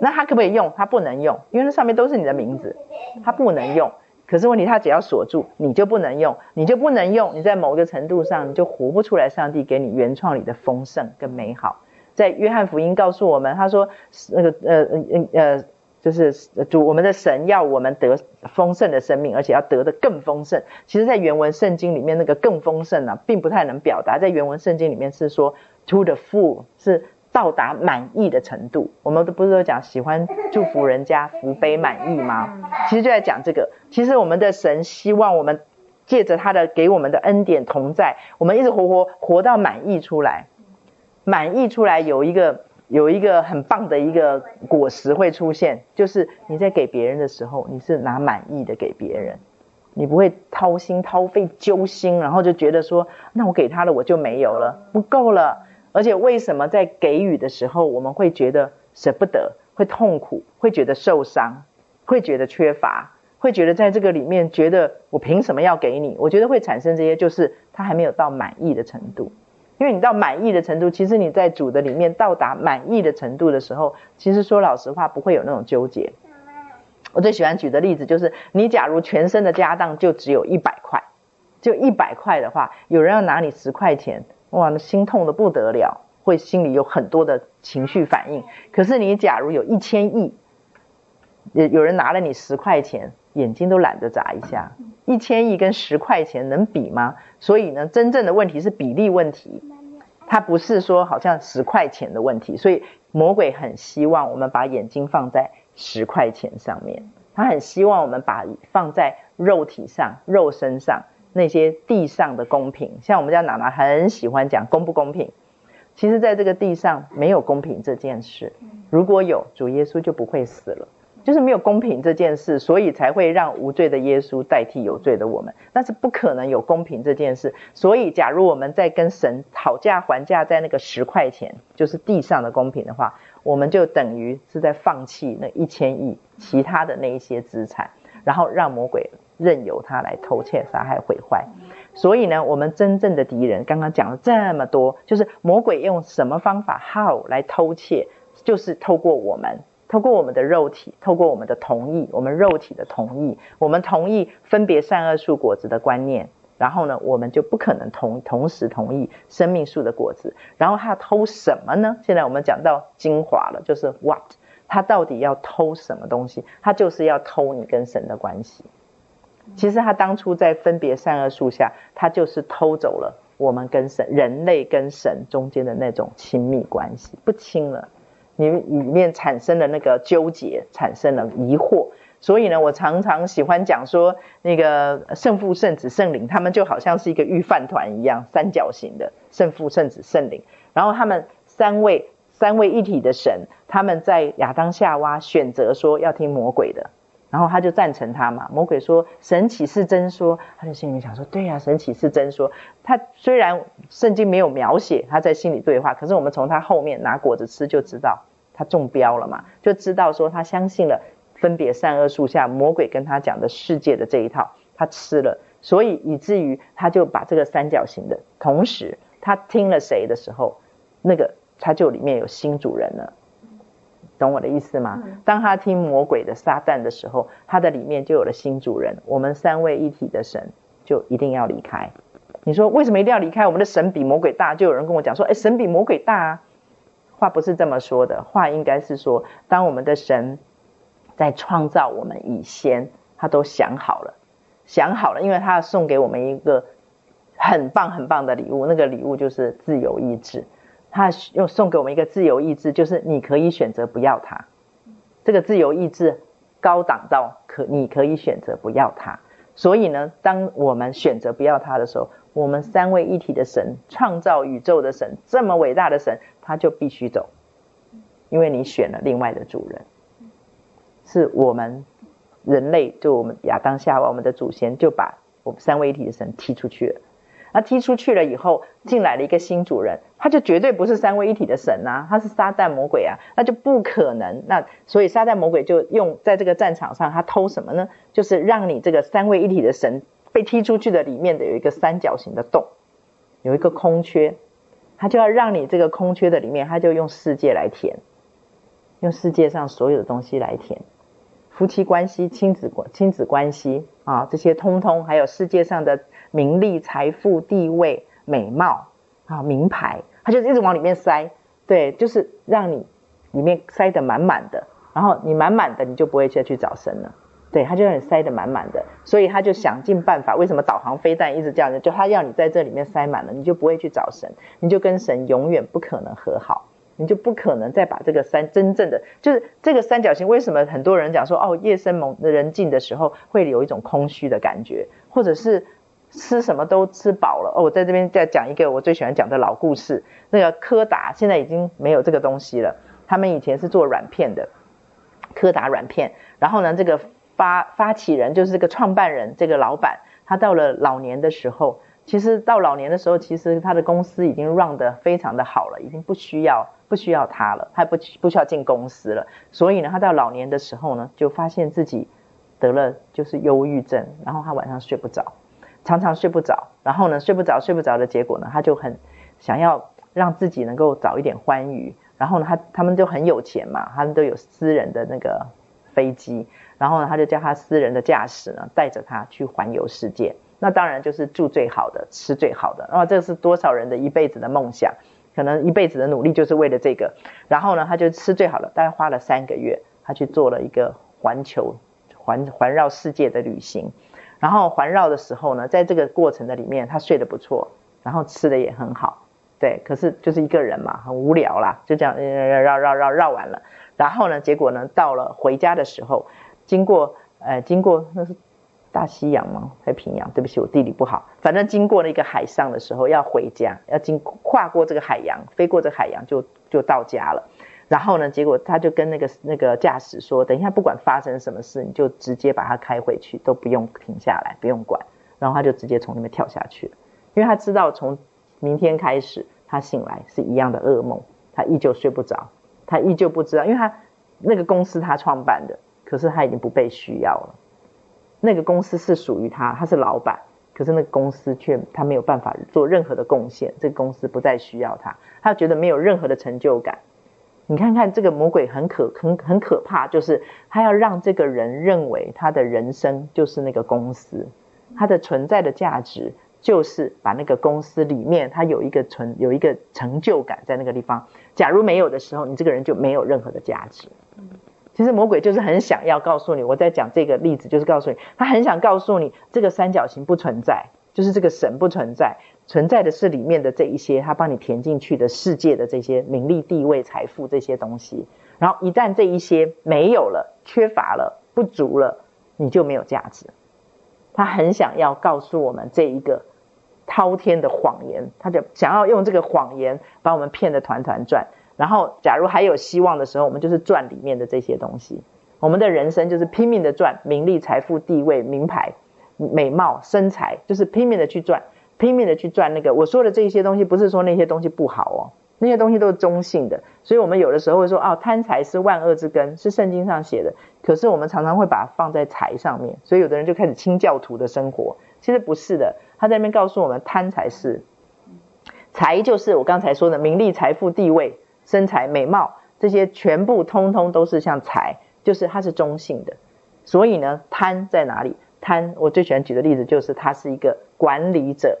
那他可不可以用？他不能用，因为那上面都是你的名字，他不能用。可是问题，他只要锁住，你就不能用，你就不能用。你在某个程度上，你就活不出来上帝给你原创里的丰盛跟美好。在约翰福音告诉我们，他说那个呃呃呃，就是主我们的神要我们得丰盛的生命，而且要得的更丰盛。其实，在原文圣经里面，那个更丰盛呢、并不太能表达。在原文圣经里面是说 to the full 是。到达满意的程度，我们都不是都讲喜欢祝福人家福杯满溢吗？其实就在讲这个。其实我们的神希望我们借着他的给我们的恩典同在，我们一直活活活到满意出来。满意出来有一个有一个很棒的一个果实会出现，就是你在给别人的时候，你是拿满意的给别人，你不会掏心掏肺揪心，然后就觉得说，那我给他了我就没有了，不够了。而且为什么在给予的时候，我们会觉得舍不得，会痛苦，会觉得受伤，会觉得缺乏，会觉得在这个里面觉得我凭什么要给你？我觉得会产生这些，就是他还没有到满意的程度。因为你到满意的程度，其实你在主的里面到达满意的程度的时候，其实说老实话，不会有那种纠结。我最喜欢举的例子就是，你假如全身的家当就只有一百块，就一百块的话，有人要拿你十块钱。哇，那心痛的不得了，会心里有很多的情绪反应。可是你假如有一千亿，有有人拿了你十块钱，眼睛都懒得眨一下。一千亿跟十块钱能比吗？所以呢，真正的问题是比例问题，它不是说好像十块钱的问题。所以魔鬼很希望我们把眼睛放在十块钱上面，他很希望我们把放在肉体上、肉身上。那些地上的公平，像我们家娜娜很喜欢讲公不公平。其实，在这个地上没有公平这件事。如果有，主耶稣就不会死了。就是没有公平这件事，所以才会让无罪的耶稣代替有罪的我们。但是不可能有公平这件事。所以，假如我们在跟神讨价还价，在那个十块钱，就是地上的公平的话，我们就等于是在放弃那一千亿其他的那一些资产，然后让魔鬼。任由他来偷窃、杀害、毁坏，所以呢，我们真正的敌人刚刚讲了这么多，就是魔鬼用什么方法 how 来偷窃，就是透过我们，透过我们的肉体，透过我们的同意，我们肉体的同意，我们同意分别善恶树果子的观念，然后呢，我们就不可能同同时同意生命树的果子，然后他偷什么呢？现在我们讲到精华了，就是 what，他到底要偷什么东西？他就是要偷你跟神的关系。其实他当初在分别善恶树下，他就是偷走了我们跟神、人类跟神中间的那种亲密关系，不亲了。你里面产生了那个纠结，产生了疑惑。所以呢，我常常喜欢讲说，那个圣父、圣子、圣灵，他们就好像是一个预饭团一样，三角形的圣父、圣子、圣灵。然后他们三位三位一体的神，他们在亚当夏娃选择说要听魔鬼的。然后他就赞成他嘛。魔鬼说：“神岂是真说？”他就心里想说：“对呀，神岂是真说？”他虽然圣经没有描写他在心里对话，可是我们从他后面拿果子吃就知道他中标了嘛，就知道说他相信了分别善恶树下魔鬼跟他讲的世界的这一套，他吃了，所以以至于他就把这个三角形的，同时他听了谁的时候，那个他就里面有新主人了。懂我的意思吗？当他听魔鬼的撒旦的时候，他的里面就有了新主人。我们三位一体的神就一定要离开。你说为什么一定要离开？我们的神比魔鬼大，就有人跟我讲说：“哎，神比魔鬼大啊。”话不是这么说的，话应该是说，当我们的神在创造我们以前，他都想好了，想好了，因为他要送给我们一个很棒很棒的礼物，那个礼物就是自由意志。他又送给我们一个自由意志，就是你可以选择不要他。这个自由意志高档到可你可以选择不要他。所以呢，当我们选择不要他的时候，我们三位一体的神，创造宇宙的神，这么伟大的神，他就必须走，因为你选了另外的主人。是我们人类，就我们亚当夏娃，我们的祖先就把我们三位一体的神踢出去了。那踢出去了以后，进来了一个新主人，他就绝对不是三位一体的神啊，他是撒旦魔鬼啊，那就不可能。那所以撒旦魔鬼就用在这个战场上，他偷什么呢？就是让你这个三位一体的神被踢出去的里面的有一个三角形的洞，有一个空缺，他就要让你这个空缺的里面，他就用世界来填，用世界上所有的东西来填，夫妻关系、亲子关亲子关系啊，这些通通还有世界上的。名利、财富、地位、美貌啊，名牌，他就一直往里面塞，对，就是让你里面塞得满满的，然后你满满的，你就不会再去找神了，对，他就让你塞得满满的，所以他就想尽办法。为什么导航飞弹一直这样呢？就他要你在这里面塞满了，你就不会去找神，你就跟神永远不可能和好，你就不可能再把这个三真正的就是这个三角形。为什么很多人讲说哦，夜深蒙人静的时候会有一种空虚的感觉，或者是？吃什么都吃饱了哦！我在这边再讲一个我最喜欢讲的老故事。那个柯达现在已经没有这个东西了。他们以前是做软片的，柯达软片。然后呢，这个发发起人就是这个创办人，这个老板，他到了老年的时候，其实到老年的时候，其实他的公司已经 run 得非常的好了，已经不需要不需要他了，他不不需要进公司了。所以呢，他到老年的时候呢，就发现自己得了就是忧郁症，然后他晚上睡不着。常常睡不着，然后呢，睡不着，睡不着的结果呢，他就很想要让自己能够早一点欢愉。然后呢，他他们就很有钱嘛，他们都有私人的那个飞机，然后呢，他就叫他私人的驾驶呢，带着他去环游世界。那当然就是住最好的，吃最好的。然哦，这是多少人的一辈子的梦想，可能一辈子的努力就是为了这个。然后呢，他就吃最好的，大概花了三个月，他去做了一个环球环环绕世界的旅行。然后环绕的时候呢，在这个过程的里面，他睡得不错，然后吃的也很好，对。可是就是一个人嘛，很无聊啦，就这样绕绕绕绕绕完了。然后呢，结果呢，到了回家的时候，经过呃，经过那是大西洋吗？太平洋？对不起，我地理不好。反正经过了一个海上的时候，要回家，要经跨过这个海洋，飞过这个海洋就就到家了。然后呢，结果他就跟那个那个驾驶说：“等一下，不管发生什么事，你就直接把它开回去，都不用停下来，不用管。”然后他就直接从那边跳下去，因为他知道从明天开始，他醒来是一样的噩梦，他依旧睡不着，他依旧不知道，因为他那个公司他创办的，可是他已经不被需要了。那个公司是属于他，他是老板，可是那个公司却他没有办法做任何的贡献，这个公司不再需要他，他觉得没有任何的成就感。你看看这个魔鬼很可很很可怕，就是他要让这个人认为他的人生就是那个公司，他的存在的价值就是把那个公司里面他有一个存有一个成就感在那个地方。假如没有的时候，你这个人就没有任何的价值。其实魔鬼就是很想要告诉你，我在讲这个例子，就是告诉你，他很想告诉你这个三角形不存在，就是这个神不存在。存在的是里面的这一些，他帮你填进去的世界的这些名利、地位、财富这些东西。然后一旦这一些没有了、缺乏了、不足了，你就没有价值。他很想要告诉我们这一个滔天的谎言，他就想要用这个谎言把我们骗得团团转。然后，假如还有希望的时候，我们就是赚里面的这些东西。我们的人生就是拼命的赚名利、财富、地位、名牌、美貌、身材，就是拼命的去赚。拼命的去赚那个，我说的这些东西不是说那些东西不好哦，那些东西都是中性的。所以我们有的时候会说，哦，贪财是万恶之根，是圣经上写的。可是我们常常会把它放在财上面，所以有的人就开始清教徒的生活。其实不是的，他在那边告诉我们，贪财是财，就是我刚才说的名利、财富、地位、身材、美貌这些，全部通通都是像财，就是它是中性的。所以呢，贪在哪里？贪，我最喜欢举的例子就是，他是一个管理者。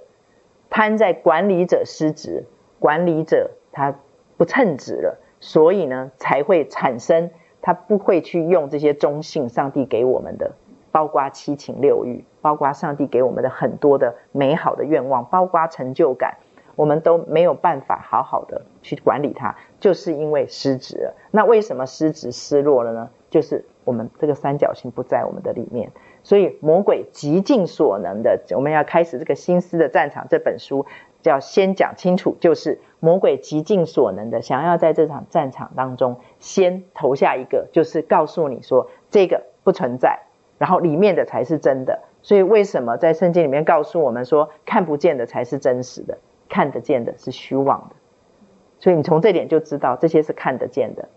贪在管理者失职，管理者他不称职了，所以呢才会产生他不会去用这些中性上帝给我们的，包括七情六欲，包括上帝给我们的很多的美好的愿望，包括成就感，我们都没有办法好好的去管理它，就是因为失职了。那为什么失职失落了呢？就是我们这个三角形不在我们的里面。所以魔鬼极尽所能的，我们要开始这个心思的战场。这本书就要先讲清楚，就是魔鬼极尽所能的想要在这场战场当中先投下一个，就是告诉你说这个不存在，然后里面的才是真的。所以为什么在圣经里面告诉我们说看不见的才是真实的，看得见的是虚妄的？所以你从这点就知道这些是看得见的，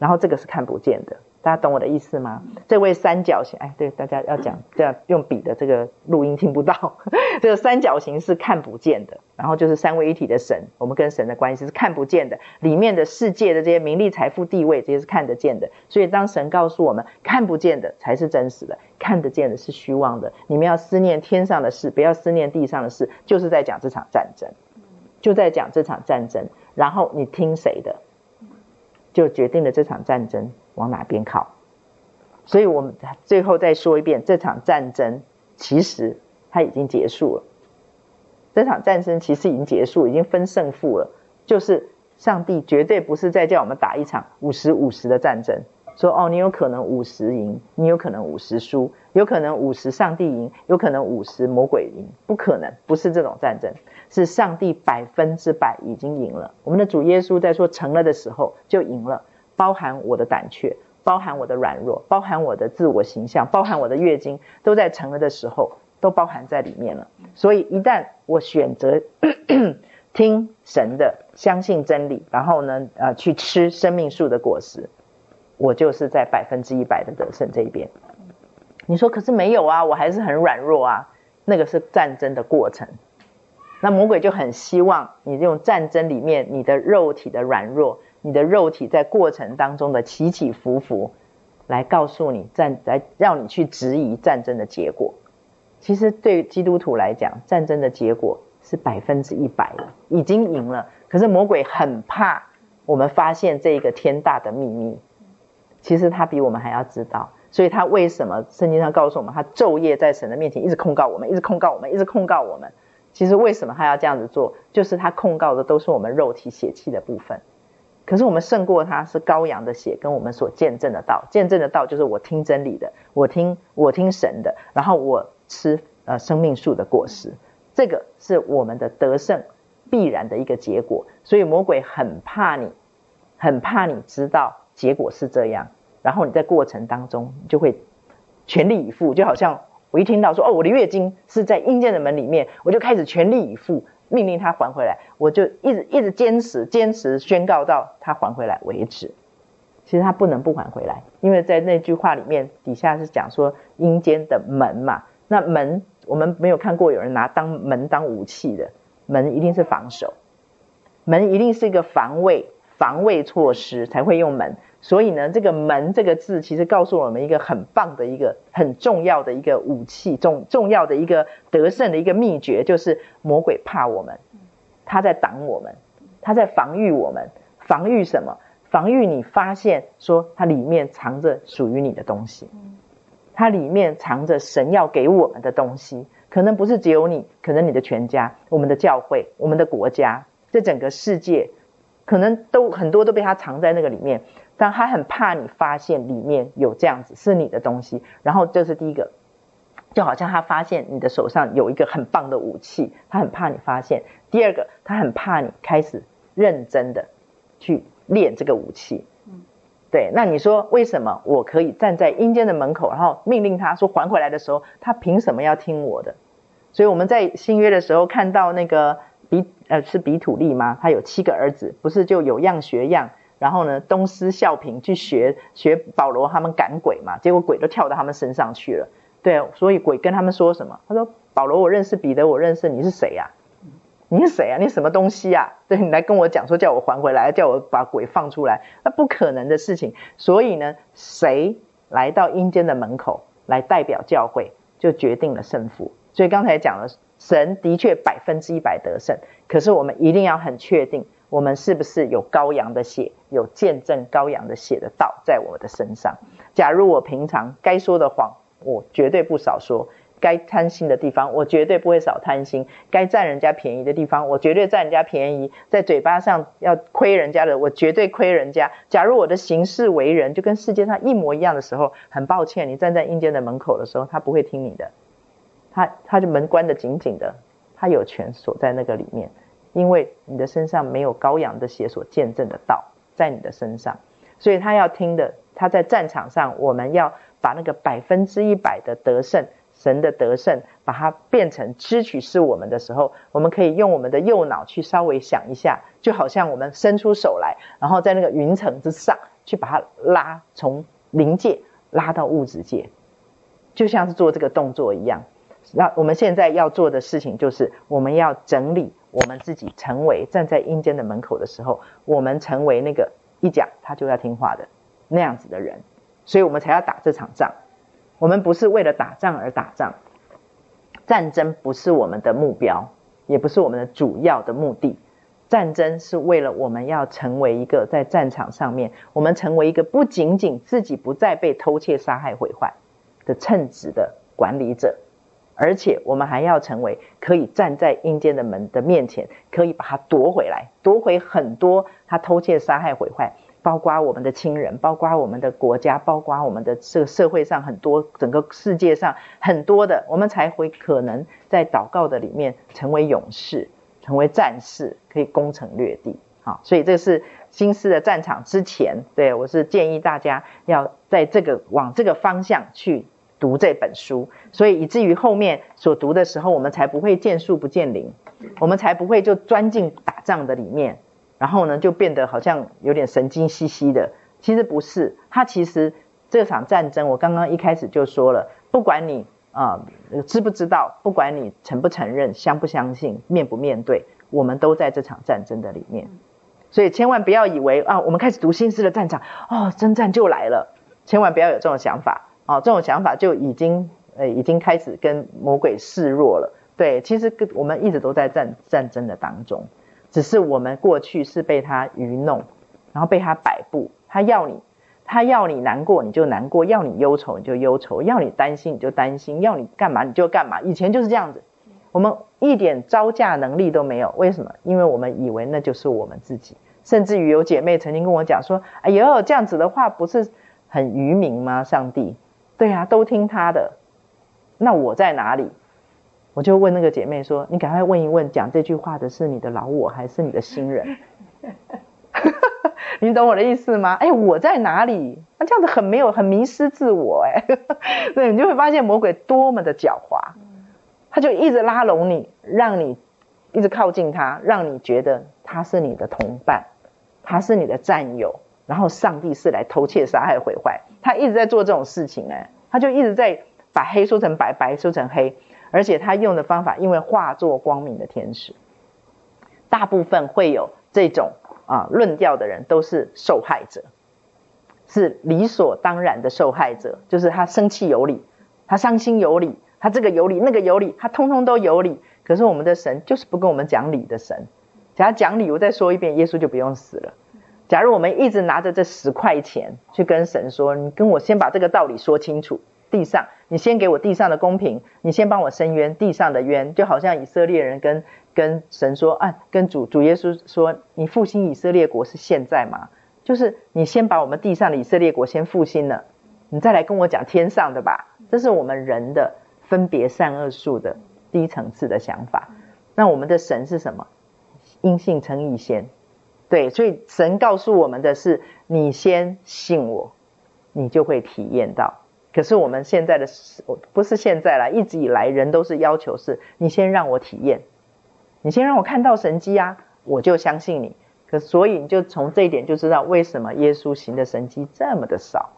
然后这个是看不见的。大家懂我的意思吗？这位三角形，哎，对，大家要讲这样用笔的这个录音听不到。这个三角形是看不见的，然后就是三位一体的神，我们跟神的关系是看不见的。里面的世界的这些名利、财富、地位，这些是看得见的。所以当神告诉我们，看不见的才是真实的，看得见的是虚妄的。你们要思念天上的事，不要思念地上的事，就是在讲这场战争，就在讲这场战争。然后你听谁的，就决定了这场战争。往哪边靠？所以我们最后再说一遍，这场战争其实它已经结束了。这场战争其实已经结束，已经分胜负了。就是上帝绝对不是在叫我们打一场五十五十的战争，说哦，你有可能五十赢，你有可能五十输，有可能五十上帝赢，有可能五十魔鬼赢，不可能，不是这种战争，是上帝百分之百已经赢了。我们的主耶稣在说成了的时候就赢了。包含我的胆怯，包含我的软弱，包含我的自我形象，包含我的月经，都在成了的时候，都包含在里面了。所以一旦我选择 听神的，相信真理，然后呢，呃，去吃生命树的果实，我就是在百分之一百的得胜这一边。你说可是没有啊，我还是很软弱啊，那个是战争的过程。那魔鬼就很希望你这种战争里面，你的肉体的软弱。你的肉体在过程当中的起起伏伏，来告诉你战，来让你去质疑战争的结果。其实对基督徒来讲，战争的结果是百分之一百了，已经赢了。可是魔鬼很怕我们发现这个天大的秘密。其实他比我们还要知道，所以他为什么圣经上告诉我们，他昼夜在神的面前一直控告我们，一直控告我们，一直控告我们。其实为什么他要这样子做？就是他控告的都是我们肉体血气的部分。可是我们胜过他，是羔羊的血跟我们所见证的道，见证的道就是我听真理的，我听我听神的，然后我吃呃生命树的果实，这个是我们的得胜必然的一个结果。所以魔鬼很怕你，很怕你知道结果是这样，然后你在过程当中就会全力以赴，就好像我一听到说哦，我的月经是在阴间的门里面，我就开始全力以赴。命令他还回来，我就一直一直坚持坚持宣告到他还回来为止。其实他不能不还回来，因为在那句话里面底下是讲说阴间的门嘛。那门我们没有看过有人拿当门当武器的，门一定是防守，门一定是一个防卫防卫措施才会用门。所以呢，这个门这个字其实告诉我们一个很棒的一个很重要的一个武器，重重要的一个得胜的一个秘诀，就是魔鬼怕我们，他在挡我们，他在防御我们，防御什么？防御你发现说它里面藏着属于你的东西，它里面藏着神要给我们的东西，可能不是只有你，可能你的全家，我们的教会，我们的国家，这整个世界，可能都很多都被他藏在那个里面。但他很怕你发现里面有这样子是你的东西，然后这是第一个，就好像他发现你的手上有一个很棒的武器，他很怕你发现。第二个，他很怕你开始认真的去练这个武器。对，那你说为什么我可以站在阴间的门口，然后命令他说还回来的时候，他凭什么要听我的？所以我们在新约的时候看到那个比呃是比土利吗？他有七个儿子，不是就有样学样？然后呢，东施效颦去学学保罗他们赶鬼嘛，结果鬼都跳到他们身上去了。对，所以鬼跟他们说什么？他说：“保罗，我认识彼得，我认识你是谁呀？你是谁呀？你什么东西呀？对，你来跟我讲说叫我还回来，叫我把鬼放出来，那不可能的事情。所以呢，谁来到阴间的门口来代表教会，就决定了胜负。所以刚才讲了，神的确百分之一百得胜，可是我们一定要很确定。”我们是不是有羔羊的血，有见证羔羊的血的道在我的身上？假如我平常该说的谎，我绝对不少说；该贪心的地方，我绝对不会少贪心；该占人家便宜的地方，我绝对占人家便宜。在嘴巴上要亏人家的，我绝对亏人家。假如我的行事为人就跟世界上一模一样的时候，很抱歉，你站在阴间的门口的时候，他不会听你的，他他就门关得紧紧的，他有权锁在那个里面。因为你的身上没有羔羊的血所见证的道在你的身上，所以他要听的，他在战场上，我们要把那个百分之一百的得胜，神的得胜，把它变成支取是我们的时候，我们可以用我们的右脑去稍微想一下，就好像我们伸出手来，然后在那个云层之上去把它拉，从灵界拉到物质界，就像是做这个动作一样。那我们现在要做的事情就是，我们要整理我们自己，成为站在阴间的门口的时候，我们成为那个一讲他就要听话的那样子的人，所以我们才要打这场仗。我们不是为了打仗而打仗，战争不是我们的目标，也不是我们的主要的目的。战争是为了我们要成为一个在战场上面，我们成为一个不仅仅自己不再被偷窃、杀害、毁坏的称职的管理者。而且我们还要成为可以站在阴间的门的面前，可以把它夺回来，夺回很多他偷窃、杀害、毁坏，包括我们的亲人，包括我们的国家，包括我们的这个社会上很多，整个世界上很多的，我们才会可能在祷告的里面成为勇士，成为战士，可以攻城略地。好，所以这是新思的战场之前，对，我是建议大家要在这个往这个方向去。读这本书，所以以至于后面所读的时候，我们才不会见树不见林，我们才不会就钻进打仗的里面，然后呢就变得好像有点神经兮兮的。其实不是，他其实这场战争，我刚刚一开始就说了，不管你啊、呃、知不知道，不管你承不承认，相不相信，面不面对，我们都在这场战争的里面。所以千万不要以为啊，我们开始读心思的战场，哦，征战就来了，千万不要有这种想法。哦，这种想法就已经呃已经开始跟魔鬼示弱了。对，其实跟我们一直都在战战争的当中，只是我们过去是被他愚弄，然后被他摆布。他要你，他要你难过你就难过，要你忧愁你就忧愁，要你担心你就担心，要你干嘛你就干嘛。以前就是这样子，我们一点招架能力都没有。为什么？因为我们以为那就是我们自己。甚至于有姐妹曾经跟我讲说：“哎呦，这样子的话不是很愚民吗？上帝。”对呀、啊，都听他的。那我在哪里？我就问那个姐妹说：“你赶快问一问，讲这句话的是你的老我，还是你的新人？” 你懂我的意思吗？哎，我在哪里？那这样子很没有，很迷失自我。哎，对，你就会发现魔鬼多么的狡猾，他就一直拉拢你，让你一直靠近他，让你觉得他是你的同伴，他是你的战友。然后上帝是来偷窃、杀害、毁坏，他一直在做这种事情，哎，他就一直在把黑说成白，白说成黑，而且他用的方法，因为化作光明的天使，大部分会有这种啊论调的人都是受害者，是理所当然的受害者，就是他生气有理，他伤心有理，他这个有理那个有理，他通通都有理，可是我们的神就是不跟我们讲理的神，假如讲理，我再说一遍，耶稣就不用死了。假如我们一直拿着这十块钱去跟神说：“你跟我先把这个道理说清楚。”地上，你先给我地上的公平，你先帮我伸冤，地上的冤，就好像以色列人跟跟神说：“啊，跟主主耶稣说，你复兴以色列国是现在吗？就是你先把我们地上的以色列国先复兴了，你再来跟我讲天上的吧。”这是我们人的分别善恶术的低层次的想法。那我们的神是什么？因信称义先。对，所以神告诉我们的是：你先信我，你就会体验到。可是我们现在的不是现在啦，一直以来人都是要求是：你先让我体验，你先让我看到神迹啊，我就相信你。可所以你就从这一点就知道为什么耶稣行的神迹这么的少，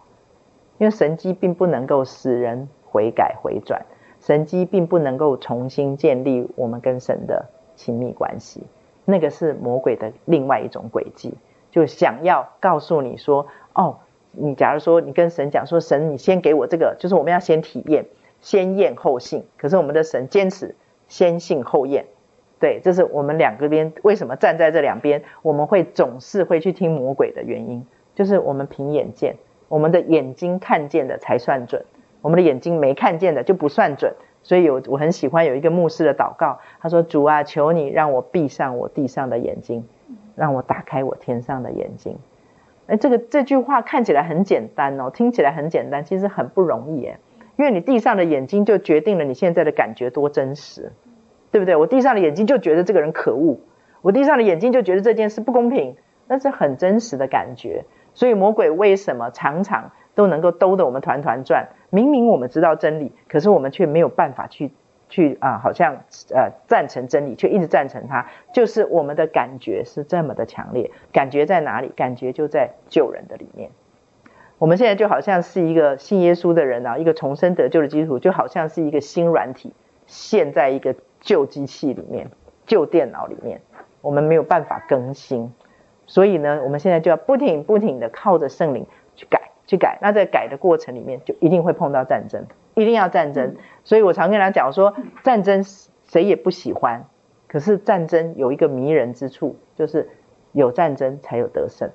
因为神迹并不能够使人悔改回转，神迹并不能够重新建立我们跟神的亲密关系。那个是魔鬼的另外一种诡计，就想要告诉你说：哦，你假如说你跟神讲说，神你先给我这个，就是我们要先体验，先验后信。可是我们的神坚持先信后验，对，这是我们两个边为什么站在这两边，我们会总是会去听魔鬼的原因，就是我们凭眼见，我们的眼睛看见的才算准，我们的眼睛没看见的就不算准。所以有我很喜欢有一个牧师的祷告，他说：“主啊，求你让我闭上我地上的眼睛，让我打开我天上的眼睛。”哎，这个这句话看起来很简单哦，听起来很简单，其实很不容易耶。因为你地上的眼睛就决定了你现在的感觉多真实，对不对？我地上的眼睛就觉得这个人可恶，我闭上的眼睛就觉得这件事不公平，那是很真实的感觉。所以魔鬼为什么常常都能够兜得我们团团转？明明我们知道真理，可是我们却没有办法去去啊，好像呃赞成真理，却一直赞成它，就是我们的感觉是这么的强烈。感觉在哪里？感觉就在救人的里面。我们现在就好像是一个信耶稣的人啊，一个重生得救的基督徒，就好像是一个新软体陷在一个旧机器里面、旧电脑里面，我们没有办法更新。所以呢，我们现在就要不停不停的靠着圣灵去改、去改。那在改的过程里面，就一定会碰到战争，一定要战争。所以我常跟他讲说，战争谁也不喜欢，可是战争有一个迷人之处，就是有战争才有得胜，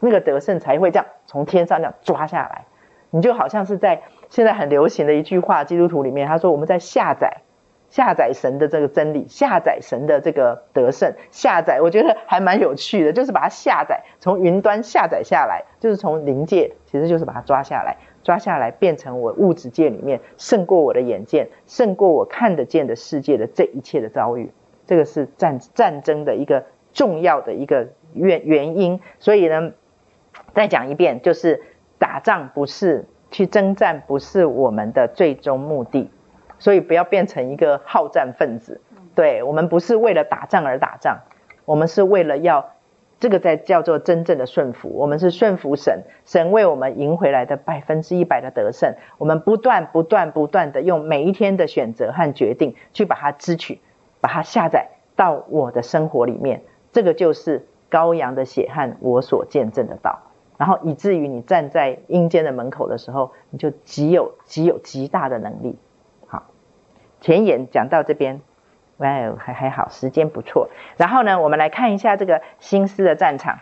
那个得胜才会这样从天上这样抓下来。你就好像是在现在很流行的一句话，基督徒里面他说，我们在下载。下载神的这个真理，下载神的这个得胜，下载我觉得还蛮有趣的，就是把它下载，从云端下载下来，就是从灵界，其实就是把它抓下来，抓下来变成我物质界里面胜过我的眼见，胜过我看得见的世界的这一切的遭遇，这个是战战争的一个重要的一个原原因。所以呢，再讲一遍，就是打仗不是去征战，不是我们的最终目的。所以不要变成一个好战分子，对，我们不是为了打仗而打仗，我们是为了要这个在叫做真正的顺服，我们是顺服神，神为我们赢回来的百分之一百的得胜，我们不断不断不断的用每一天的选择和决定去把它支取，把它下载到我的生活里面，这个就是羔羊的血和我所见证的道，然后以至于你站在阴间的门口的时候，你就极有极有极大的能力。前言讲到这边，哇，还还好，时间不错。然后呢，我们来看一下这个心思的战场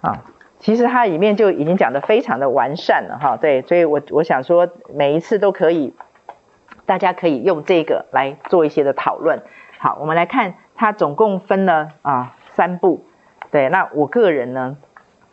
啊，其实它里面就已经讲得非常的完善了哈。对，所以我我想说，每一次都可以，大家可以用这个来做一些的讨论。好，我们来看它总共分了啊三步。对，那我个人呢，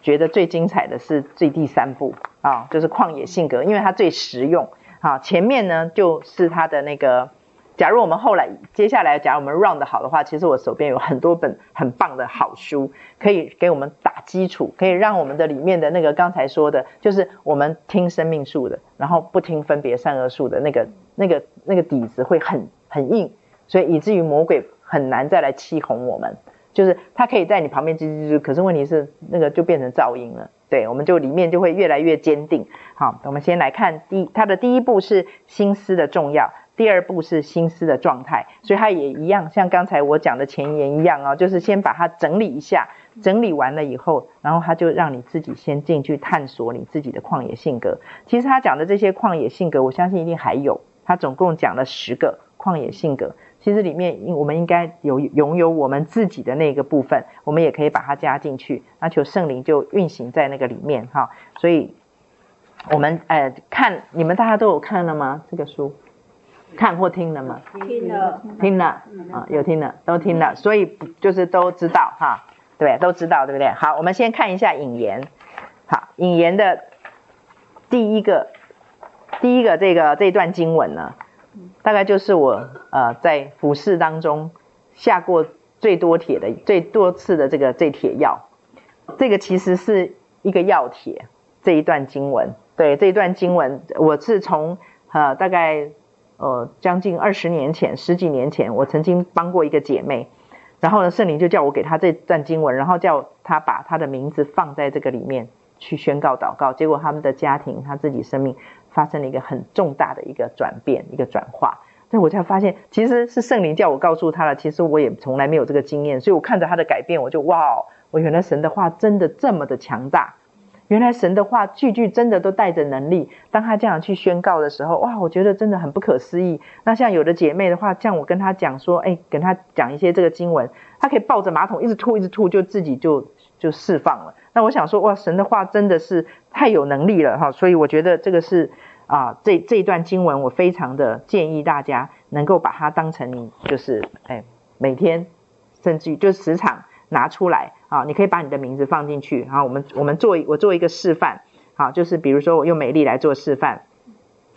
觉得最精彩的是最第三步啊，就是旷野性格，因为它最实用。好，前面呢就是他的那个。假如我们后来接下来，假如我们 run 的好的话，其实我手边有很多本很棒的好书，可以给我们打基础，可以让我们的里面的那个刚才说的，就是我们听生命树的，然后不听分别善恶树的那个那个那个底子会很很硬，所以以至于魔鬼很难再来欺哄我们。就是他可以在你旁边吱吱吱，可是问题是那个就变成噪音了。对，我们就里面就会越来越坚定。好，我们先来看第，它的第一步是心思的重要，第二步是心思的状态，所以它也一样，像刚才我讲的前言一样哦，就是先把它整理一下，整理完了以后，然后他就让你自己先进去探索你自己的旷野性格。其实他讲的这些旷野性格，我相信一定还有，他总共讲了十个旷野性格。其实里面，我们应该有拥有我们自己的那个部分，我们也可以把它加进去，那求圣灵就运行在那个里面哈。所以，我们呃看你们大家都有看了吗？这个书看或听了吗？听了，听了啊，有听了，都听了，所以就是都知道哈，对，都知道对不对？好，我们先看一下引言。好，引言的第一个第一个这个这一段经文呢。大概就是我呃在服饰当中下过最多帖的最多次的这个这帖药，这个其实是一个药帖，这一段经文，对，这一段经文，我是从呃大概呃将近二十年前十几年前，我曾经帮过一个姐妹，然后呢圣灵就叫我给她这段经文，然后叫她把她的名字放在这个里面去宣告祷告，结果他们的家庭她自己生命。发生了一个很重大的一个转变，一个转化，所以我才发现，其实是圣灵叫我告诉他了。其实我也从来没有这个经验，所以我看着他的改变，我就哇，我原来神的话真的这么的强大，原来神的话句句真的都带着能力。当他这样去宣告的时候，哇，我觉得真的很不可思议。那像有的姐妹的话，像我跟她讲说，哎，跟她讲一些这个经文，她可以抱着马桶一直吐，一直吐，就自己就就释放了。那我想说，哇，神的话真的是太有能力了哈，所以我觉得这个是啊，这这一段经文，我非常的建议大家能够把它当成你就是哎每天，甚至于就时常拿出来好，你可以把你的名字放进去，然后我们我们做我做一个示范，好，就是比如说我用美丽来做示范，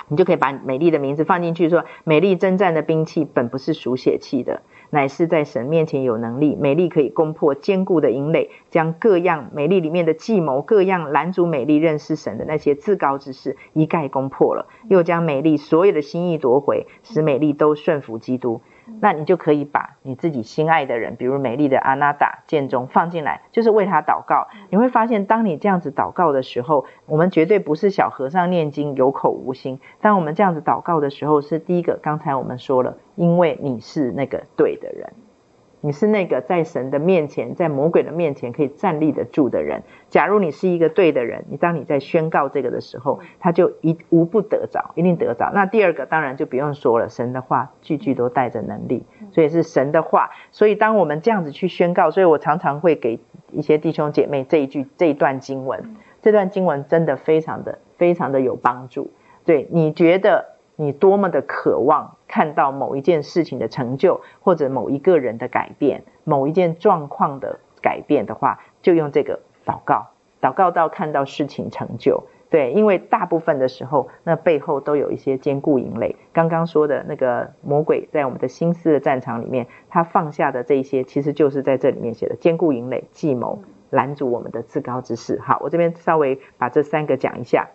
你就可以把美丽的名字放进去，说美丽征战的兵器本不是属血气的。乃是在神面前有能力，美丽可以攻破坚固的营垒，将各样美丽里面的计谋，各样拦阻美丽认识神的那些自高之事一概攻破了，又将美丽所有的心意夺回，使美丽都顺服基督。那你就可以把你自己心爱的人，比如美丽的阿娜达建中放进来，就是为他祷告。你会发现，当你这样子祷告的时候，我们绝对不是小和尚念经有口无心。当我们这样子祷告的时候，是第一个，刚才我们说了，因为你是那个对的人。你是那个在神的面前，在魔鬼的面前可以站立得住的人。假如你是一个对的人，你当你在宣告这个的时候，他就一无不得着，一定得着。那第二个当然就不用说了，神的话句句都带着能力，所以是神的话。所以当我们这样子去宣告，所以我常常会给一些弟兄姐妹这一句这一段经文，这段经文真的非常的非常的有帮助。对，你觉得？你多么的渴望看到某一件事情的成就，或者某一个人的改变，某一件状况的改变的话，就用这个祷告，祷告到看到事情成就。对，因为大部分的时候，那背后都有一些坚固营垒。刚刚说的那个魔鬼在我们的心思的战场里面，他放下的这一些，其实就是在这里面写的坚固营垒，计谋拦阻我们的自高之事。好，我这边稍微把这三个讲一下。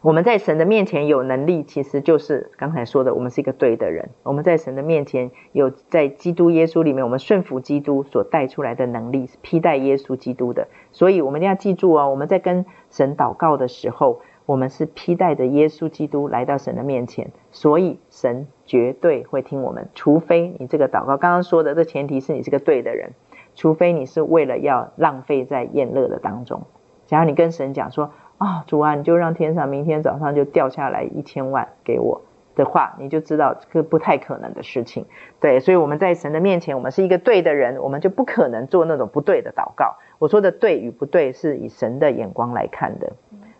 我们在神的面前有能力，其实就是刚才说的，我们是一个对的人。我们在神的面前有在基督耶稣里面，我们顺服基督所带出来的能力，是披戴耶稣基督的。所以，我们一定要记住哦，我们在跟神祷告的时候，我们是披戴着耶稣基督来到神的面前，所以神绝对会听我们，除非你这个祷告刚刚说的这前提是你是个对的人，除非你是为了要浪费在宴乐的当中。假如你跟神讲说，啊、主啊，你就让天上明天早上就掉下来一千万给我的话，你就知道这个不太可能的事情。对，所以我们在神的面前，我们是一个对的人，我们就不可能做那种不对的祷告。我说的对与不对，是以神的眼光来看的。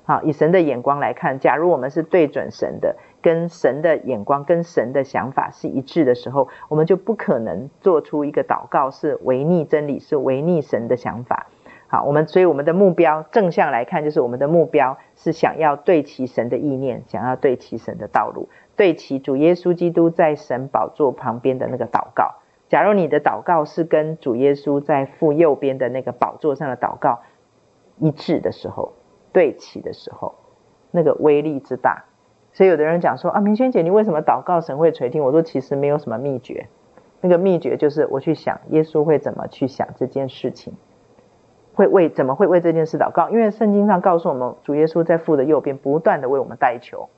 好，以神的眼光来看，假如我们是对准神的，跟神的眼光、跟神的想法是一致的时候，我们就不可能做出一个祷告是违逆真理、是违逆神的想法。好，我们所以我们的目标正向来看，就是我们的目标是想要对齐神的意念，想要对齐神的道路，对齐主耶稣基督在神宝座旁边的那个祷告。假如你的祷告是跟主耶稣在父右边的那个宝座上的祷告一致的时候，对齐的时候，那个威力之大。所以有的人讲说啊，明轩姐，你为什么祷告神会垂听？我说其实没有什么秘诀，那个秘诀就是我去想耶稣会怎么去想这件事情。会为怎么会为这件事祷告？因为圣经上告诉我们，主耶稣在父的右边不断的为我们代求，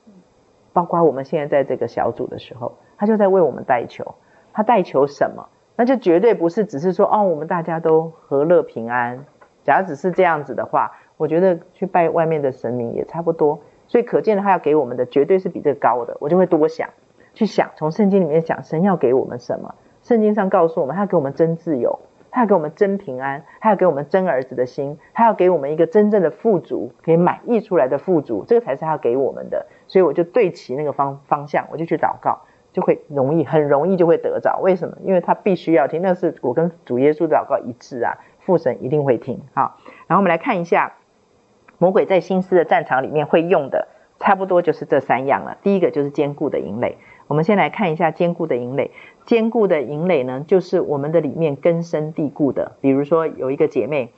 包括我们现在在这个小组的时候，他就在为我们代求。他代求什么？那就绝对不是只是说哦，我们大家都和乐平安。假如只是这样子的话，我觉得去拜外面的神明也差不多。所以可见他要给我们的绝对是比这个高的。我就会多想，去想从圣经里面想神要给我们什么？圣经上告诉我们，他给我们真自由。他要给我们真平安，他要给我们真儿子的心，他要给我们一个真正的富足，可以满意出来的富足，这个才是他要给我们的。所以我就对齐那个方方向，我就去祷告，就会容易，很容易就会得着。为什么？因为他必须要听，那是我跟主耶稣祷告一致啊，父神一定会听。好，然后我们来看一下魔鬼在心思的战场里面会用的，差不多就是这三样了。第一个就是坚固的营垒。我们先来看一下坚固的营垒。坚固的营垒呢，就是我们的里面根深蒂固的。比如说有一个姐妹，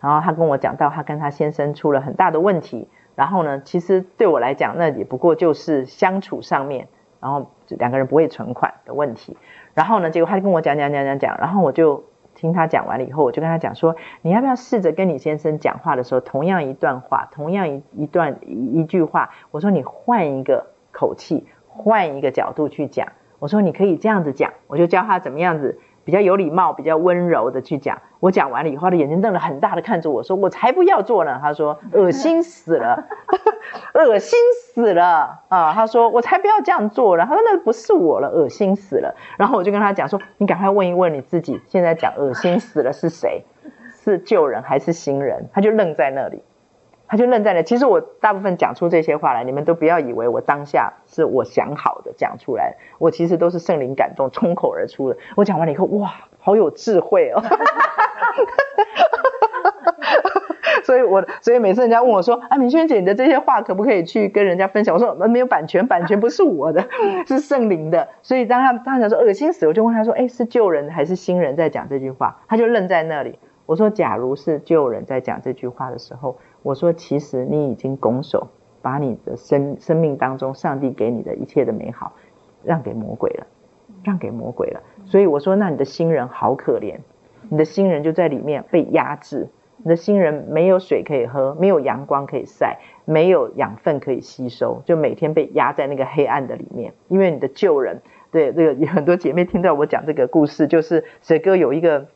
然后她跟我讲到，她跟她先生出了很大的问题。然后呢，其实对我来讲，那也不过就是相处上面，然后两个人不会存款的问题。然后呢，结果她就跟我讲讲讲讲讲，然后我就听她讲完了以后，我就跟她讲说，你要不要试着跟你先生讲话的时候，同样一段话，同样一一段一一句话，我说你换一个口气。换一个角度去讲，我说你可以这样子讲，我就教他怎么样子比较有礼貌、比较温柔的去讲。我讲完了以后，他的眼睛瞪得很大的看着我说：“我才不要做呢！”他说：“恶心死了，恶心死了啊！”他说：“我才不要这样做了。”他说：“那不是我了，恶心死了。”然后我就跟他讲说：“你赶快问一问你自己，现在讲恶心死了是谁？是旧人还是新人？”他就愣在那里。他就愣在那。其实我大部分讲出这些话来，你们都不要以为我当下是我想好的讲出来，我其实都是圣灵感动冲口而出的。我讲完了以后，哇，好有智慧哦！所以，我，所以每次人家问我说：“啊，敏轩姐，你的这些话可不可以去跟人家分享？”我说：“没有版权，版权不是我的，是圣灵的。”所以当他当他说恶心死，我就问他说：“哎，是旧人还是新人在讲这句话？”他就愣在那里。我说：“假如是旧人在讲这句话的时候，我说其实你已经拱手把你的生生命当中上帝给你的一切的美好让给魔鬼了，让给魔鬼了。所以我说，那你的新人好可怜。”你的新人就在里面被压制，你的新人没有水可以喝，没有阳光可以晒，没有养分可以吸收，就每天被压在那个黑暗的里面。因为你的旧人，对这个有很多姐妹听到我讲这个故事，就是水哥有一个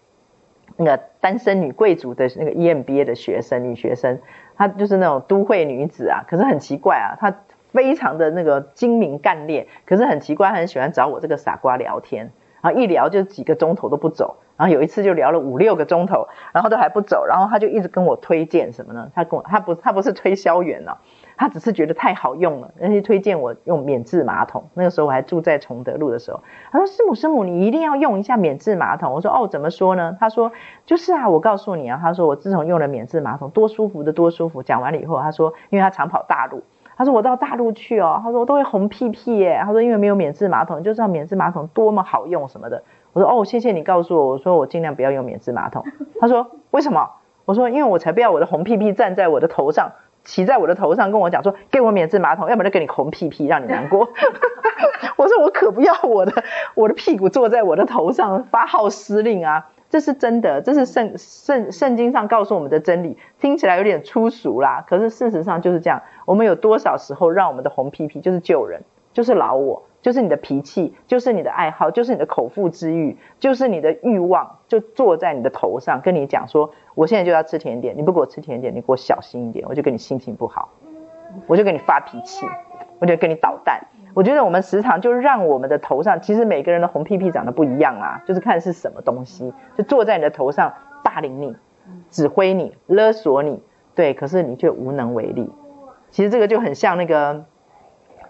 那个单身女贵族的那个 EMBA 的学生，女学生，她就是那种都会女子啊，可是很奇怪啊，她非常的那个精明干练，可是很奇怪，很喜欢找我这个傻瓜聊天，然后一聊就几个钟头都不走。然后有一次就聊了五六个钟头，然后都还不走，然后他就一直跟我推荐什么呢？他跟我他不他不是推销员哦，他只是觉得太好用了，而且推荐我用免治马桶。那个时候我还住在崇德路的时候，他说师母师母你一定要用一下免治马桶。我说哦怎么说呢？他说就是啊，我告诉你啊，他说我自从用了免治马桶多舒服的多舒服。讲完了以后，他说因为他常跑大陆。他说我到大陆去哦，他说我都会红屁屁耶。他说因为没有免治马桶，就知道免治马桶多么好用什么的。我说哦，谢谢你告诉我。我说我尽量不要用免治马桶。他说为什么？我说因为我才不要我的红屁屁站在我的头上，骑在我的头上跟我讲说给我免治马桶，要不然就给你红屁屁让你难过。我说我可不要我的我的屁股坐在我的头上发号施令啊。这是真的，这是圣圣圣经上告诉我们的真理，听起来有点粗俗啦，可是事实上就是这样。我们有多少时候让我们的红屁屁就是救人，就是老我，就是你的脾气，就是你的爱好，就是你的口腹之欲，就是你的欲望，就坐在你的头上，跟你讲说，我现在就要吃甜点，你不给我吃甜点，你给我小心一点，我就跟你心情不好，我就跟你发脾气，我就跟你捣蛋。我觉得我们时常就让我们的头上，其实每个人的红屁屁长得不一样啊，就是看是什么东西，就坐在你的头上霸凌你、指挥你、勒索你，对，可是你却无能为力。其实这个就很像那个，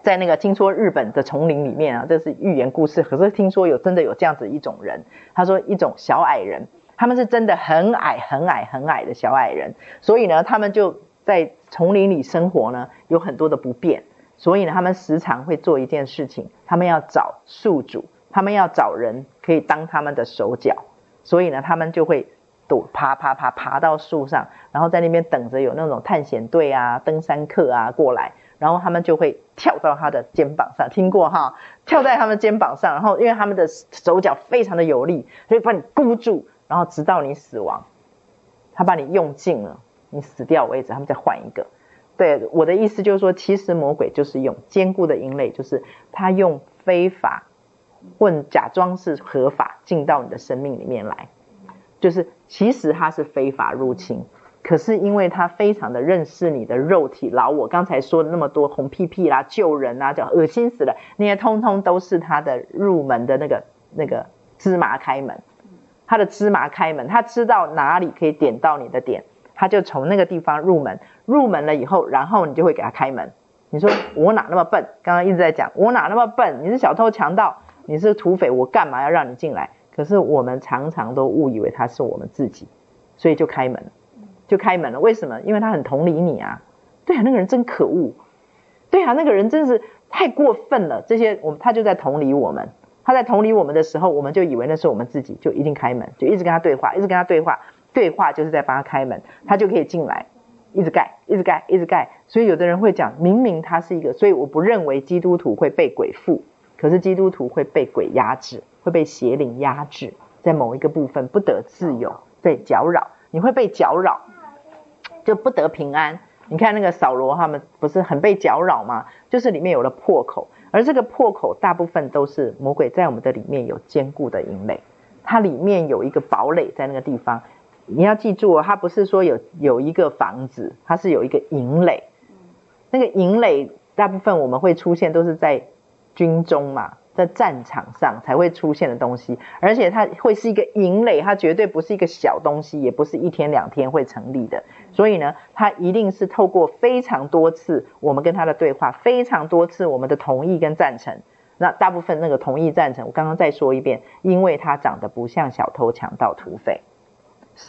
在那个听说日本的丛林里面啊，这是寓言故事，可是听说有真的有这样子一种人，他说一种小矮人，他们是真的很矮很矮很矮的小矮人，所以呢，他们就在丛林里生活呢，有很多的不便。所以呢，他们时常会做一件事情，他们要找宿主，他们要找人可以当他们的手脚。所以呢，他们就会躲爬爬爬爬到树上，然后在那边等着有那种探险队啊、登山客啊过来，然后他们就会跳到他的肩膀上，听过哈？跳在他们肩膀上，然后因为他们的手脚非常的有力，所以把你箍住，然后直到你死亡，他把你用尽了，你死掉为止，他们再换一个。对，我的意思就是说，其实魔鬼就是用坚固的营垒，就是他用非法混假装是合法进到你的生命里面来，就是其实他是非法入侵，可是因为他非常的认识你的肉体老我，刚才说的那么多红屁屁啦、救人啊、叫恶心死了，那些通通都是他的入门的那个那个芝麻开门，他的芝麻开门，他知道哪里可以点到你的点。他就从那个地方入门，入门了以后，然后你就会给他开门。你说我哪那么笨？刚刚一直在讲我哪那么笨？你是小偷强盗，你是土匪，我干嘛要让你进来？可是我们常常都误以为他是我们自己，所以就开门，就开门了。为什么？因为他很同理你啊。对啊，那个人真可恶。对啊，那个人真是太过分了。这些我们他就在同理我们，他在同理我们的时候，我们就以为那是我们自己，就一定开门，就一直跟他对话，一直跟他对话。对话就是在帮他开门，他就可以进来，一直盖，一直盖，一直盖。所以有的人会讲，明明他是一个，所以我不认为基督徒会被鬼附，可是基督徒会被鬼压制，会被邪灵压制，在某一个部分不得自由，被，搅扰，你会被搅扰，就不得平安。你看那个扫罗他们不是很被搅扰吗？就是里面有了破口，而这个破口大部分都是魔鬼在我们的里面有坚固的营垒，它里面有一个堡垒在那个地方。你要记住哦，它不是说有有一个房子，它是有一个营垒。那个营垒大部分我们会出现都是在军中嘛，在战场上才会出现的东西，而且它会是一个营垒，它绝对不是一个小东西，也不是一天两天会成立的。所以呢，它一定是透过非常多次我们跟他的对话，非常多次我们的同意跟赞成。那大部分那个同意赞成，我刚刚再说一遍，因为它长得不像小偷、强盗、土匪。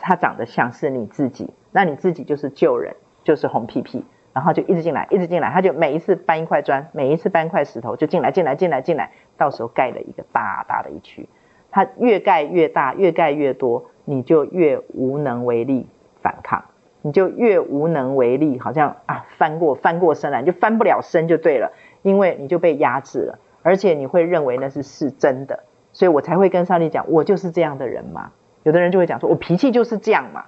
他长得像是你自己，那你自己就是旧人，就是红屁屁，然后就一直进来，一直进来，他就每一次搬一块砖，每一次搬一块石头，就进来，进来，进来，进来，到时候盖了一个大大的一区，他越盖越大，越盖越多，你就越无能为力反抗，你就越无能为力，好像啊翻过翻过身来，你就翻不了身就对了，因为你就被压制了，而且你会认为那是是真的，所以我才会跟上帝讲，我就是这样的人嘛。有的人就会讲说，我脾气就是这样嘛，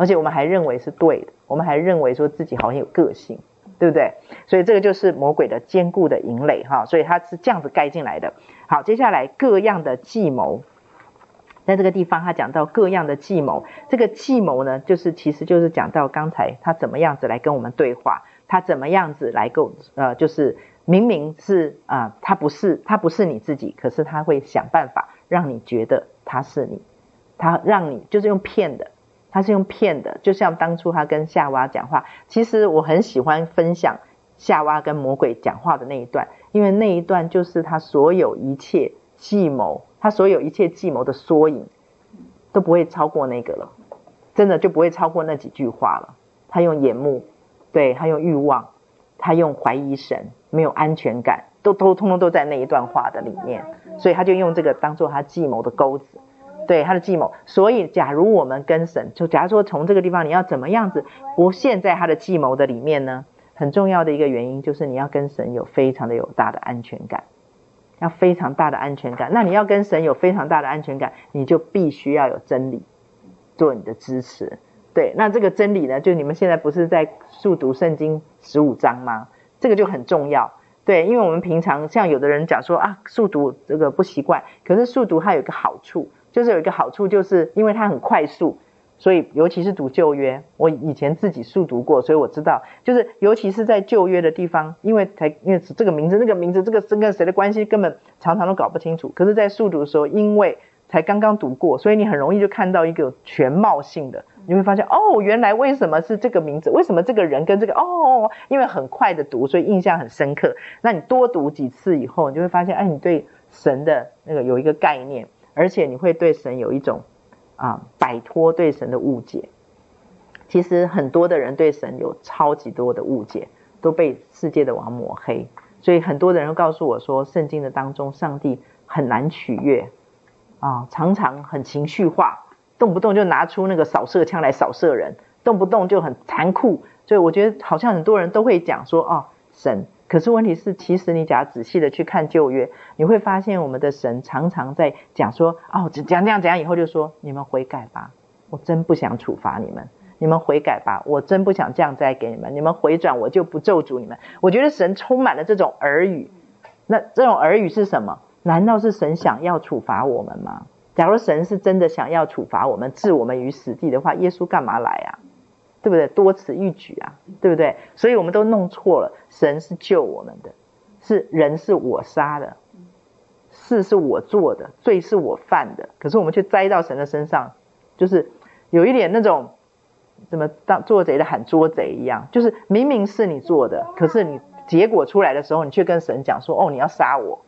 而且我们还认为是对的，我们还认为说自己好像有个性，对不对？所以这个就是魔鬼的坚固的营垒哈，所以他是这样子盖进来的。好，接下来各样的计谋，在这个地方他讲到各样的计谋，这个计谋呢，就是其实就是讲到刚才他怎么样子来跟我们对话，他怎么样子来够呃，就是明明是啊、呃，他不是他不是你自己，可是他会想办法让你觉得他是你。他让你就是用骗的，他是用骗的，就像当初他跟夏娃讲话。其实我很喜欢分享夏娃跟魔鬼讲话的那一段，因为那一段就是他所有一切计谋，他所有一切计谋的缩影，都不会超过那个了，真的就不会超过那几句话了。他用眼目，对，他用欲望，他用怀疑神，没有安全感，都都通通都在那一段话的里面，所以他就用这个当做他计谋的钩子。对他的计谋，所以假如我们跟神，就假如说从这个地方你要怎么样子不陷在他的计谋的里面呢？很重要的一个原因就是你要跟神有非常的有大的安全感，要非常大的安全感。那你要跟神有非常大的安全感，你就必须要有真理做你的支持。对，那这个真理呢，就你们现在不是在速读圣经十五章吗？这个就很重要。对，因为我们平常像有的人讲说啊，速读这个不习惯，可是速读它有一个好处。就是有一个好处，就是因为它很快速，所以尤其是读旧约，我以前自己速读过，所以我知道，就是尤其是在旧约的地方，因为才因为这个名字、那个名字、这个跟谁的关系，根本常常都搞不清楚。可是，在速读的时候，因为才刚刚读过，所以你很容易就看到一个全貌性的，你会发现哦，原来为什么是这个名字？为什么这个人跟这个哦？因为很快的读，所以印象很深刻。那你多读几次以后，你就会发现，哎，你对神的那个有一个概念。而且你会对神有一种啊，摆脱对神的误解。其实很多的人对神有超级多的误解，都被世界的网抹黑。所以很多的人告诉我说，圣经的当中，上帝很难取悦啊，常常很情绪化，动不动就拿出那个扫射枪来扫射人，动不动就很残酷。所以我觉得好像很多人都会讲说，哦，神。可是问题是，其实你只要仔细的去看旧约，你会发现我们的神常常在讲说，哦，讲这样讲以后就说，你们悔改吧，我真不想处罚你们，你们悔改吧，我真不想这样再给你们，你们回转，我就不咒诅你们。我觉得神充满了这种耳语，那这种耳语是什么？难道是神想要处罚我们吗？假如神是真的想要处罚我们，置我们于死地的话，耶稣干嘛来啊？对不对？多此一举啊，对不对？所以我们都弄错了。神是救我们的，是人是我杀的，事是我做的，罪是我犯的。可是我们却栽到神的身上，就是有一点那种怎么当做贼的喊捉贼一样，就是明明是你做的，可是你结果出来的时候，你却跟神讲说：“哦，你要杀我。”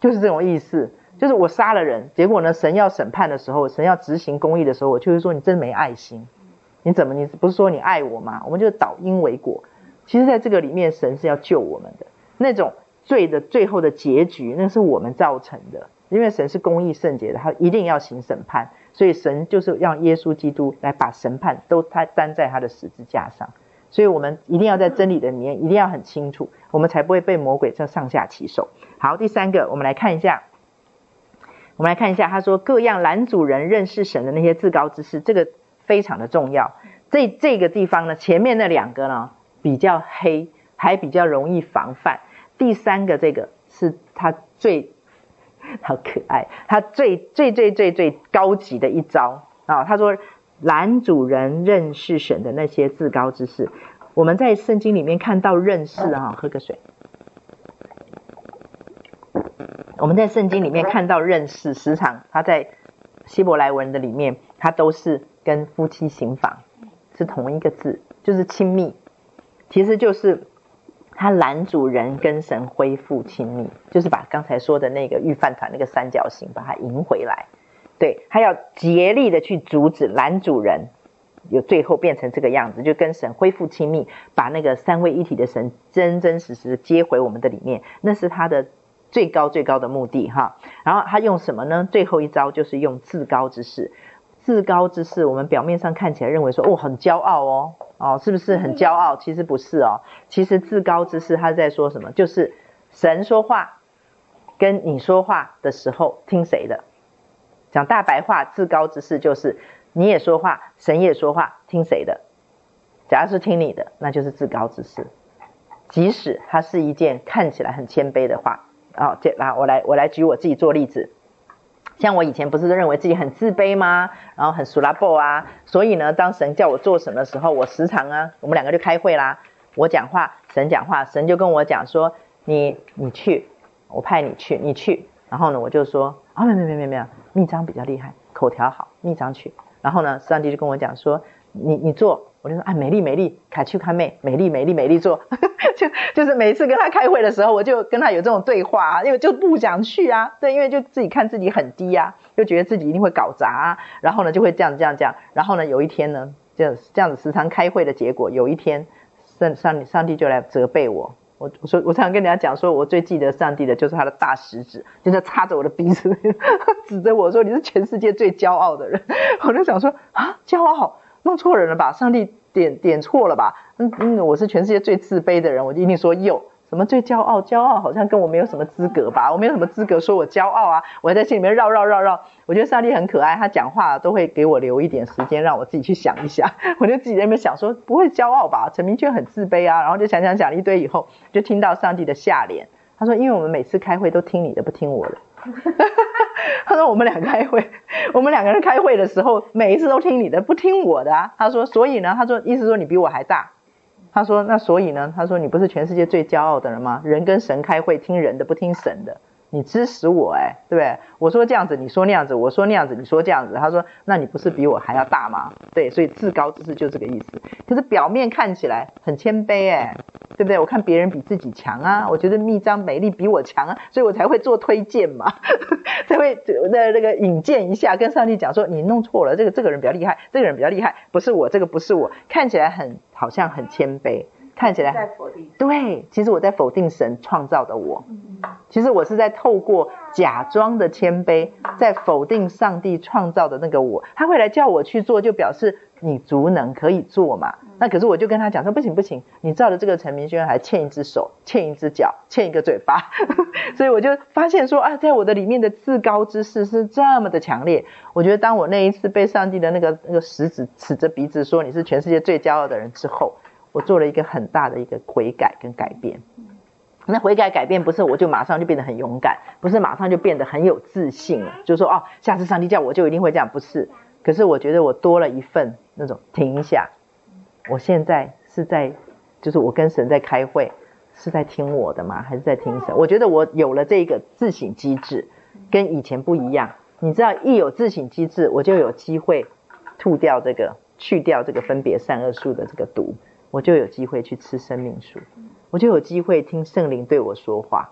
就是这种意思，就是我杀了人，结果呢，神要审判的时候，神要执行公义的时候，我就会说你真没爱心。你怎么？你不是说你爱我吗？我们就倒因为果。其实，在这个里面，神是要救我们的。那种罪的最后的结局，那是我们造成的。因为神是公义圣洁的，他一定要行审判。所以，神就是让耶稣基督来把审判都他担在他的十字架上。所以我们一定要在真理的里面，一定要很清楚，我们才不会被魔鬼这上下其手。好，第三个，我们来看一下，我们来看一下，他说各样男主人认识神的那些至高之事，这个。非常的重要，这这个地方呢，前面那两个呢比较黑，还比较容易防范。第三个这个是他最好可爱，他最最最最最高级的一招啊！他说男主人认识神的那些至高之事，我们在圣经里面看到认识啊，喝个水。我们在圣经里面看到认识，时常他在希伯来文的里面，他都是。跟夫妻行房是同一个字，就是亲密，其实就是他男主人跟神恢复亲密，就是把刚才说的那个御饭团那个三角形把它赢回来。对，他要竭力的去阻止男主人，有最后变成这个样子，就跟神恢复亲密，把那个三位一体的神真真实实接回我们的里面，那是他的最高最高的目的哈。然后他用什么呢？最后一招就是用至高之事。自高之事，我们表面上看起来认为说，哦，很骄傲哦，哦，是不是很骄傲？其实不是哦，其实自高之事，他在说什么？就是神说话，跟你说话的时候听谁的？讲大白话，自高之事就是你也说话，神也说话，听谁的？假如是听你的，那就是自高之事。即使它是一件看起来很谦卑的话，啊、哦，这来我来我来举我自己做例子。像我以前不是认为自己很自卑吗？然后很苏拉布啊，所以呢，当神叫我做什么的时候，我时常啊，我们两个就开会啦。我讲话，神讲话，神就跟我讲说：“你你去，我派你去，你去。”然后呢，我就说：“啊，没有没有没有没有。”密章比较厉害，口条好，密章去。然后呢，上帝就跟我讲说：“你你做。”我就说：“啊，美丽美丽，凯去看妹，美丽美丽美丽做。”就就是每次跟他开会的时候，我就跟他有这种对话啊，因为就不想去啊，对，因为就自己看自己很低啊，就觉得自己一定会搞砸啊。然后呢，就会这样这样这样。然后呢，有一天呢，就这样子时常开会的结果，有一天上上上帝就来责备我。我我说我常常跟人家讲说，我最记得上帝的就是他的大食指，就在插着我的鼻子，指着我说：“你是全世界最骄傲的人。” 我就想说啊，骄傲弄错人了吧？上帝点点错了吧？嗯嗯，我是全世界最自卑的人，我就一定说有。什么最骄傲？骄傲好像跟我没有什么资格吧？我没有什么资格说我骄傲啊！我还在心里面绕绕绕绕。我觉得上帝很可爱，他讲话都会给我留一点时间，让我自己去想一下。我就自己在那边想说，不会骄傲吧？陈明却很自卑啊！然后就想想讲了一堆以后，就听到上帝的下联。他说：“因为我们每次开会都听你的，不听我的。”他说：“我们俩开会，我们两个人开会的时候，每一次都听你的，不听我的啊。”他说：“所以呢，他说意思说你比我还大。”他说：“那所以呢？他说你不是全世界最骄傲的人吗？人跟神开会，听人的不听神的，你支持我哎，对不对？我说这样子，你说那样子；我说那样子，你说这样子。他说，那你不是比我还要大吗？对，所以至高之事就这个意思。可是表面看起来很谦卑哎，对不对？我看别人比自己强啊，我觉得秘章美丽比我强啊，所以我才会做推荐嘛，才会那那个引荐一下，跟上帝讲说你弄错了，这个这个人比较厉害，这个人比较厉害，不是我，这个不是我，看起来很。”好像很谦卑，看起来在否定。对，其实我在否定神创造的我。其实我是在透过假装的谦卑，在否定上帝创造的那个我。他会来叫我去做，就表示你足能可以做嘛。那可是我就跟他讲说，不行不行，你照着这个陈明轩还欠一只手，欠一只脚，欠一个嘴巴。所以我就发现说啊，在我的里面的至高之势是这么的强烈。我觉得当我那一次被上帝的那个那个食指指着鼻子说你是全世界最骄傲的人之后，我做了一个很大的一个悔改跟改变。那悔改改变不是我就马上就变得很勇敢，不是马上就变得很有自信了，就说哦，下次上帝叫我就一定会这样，不是。可是我觉得我多了一份那种停一下，我现在是在，就是我跟神在开会，是在听我的吗？还是在听神？我觉得我有了这个自省机制，跟以前不一样。你知道，一有自省机制，我就有机会吐掉这个，去掉这个分别善恶树的这个毒，我就有机会去吃生命树。我就有机会听圣灵对我说话，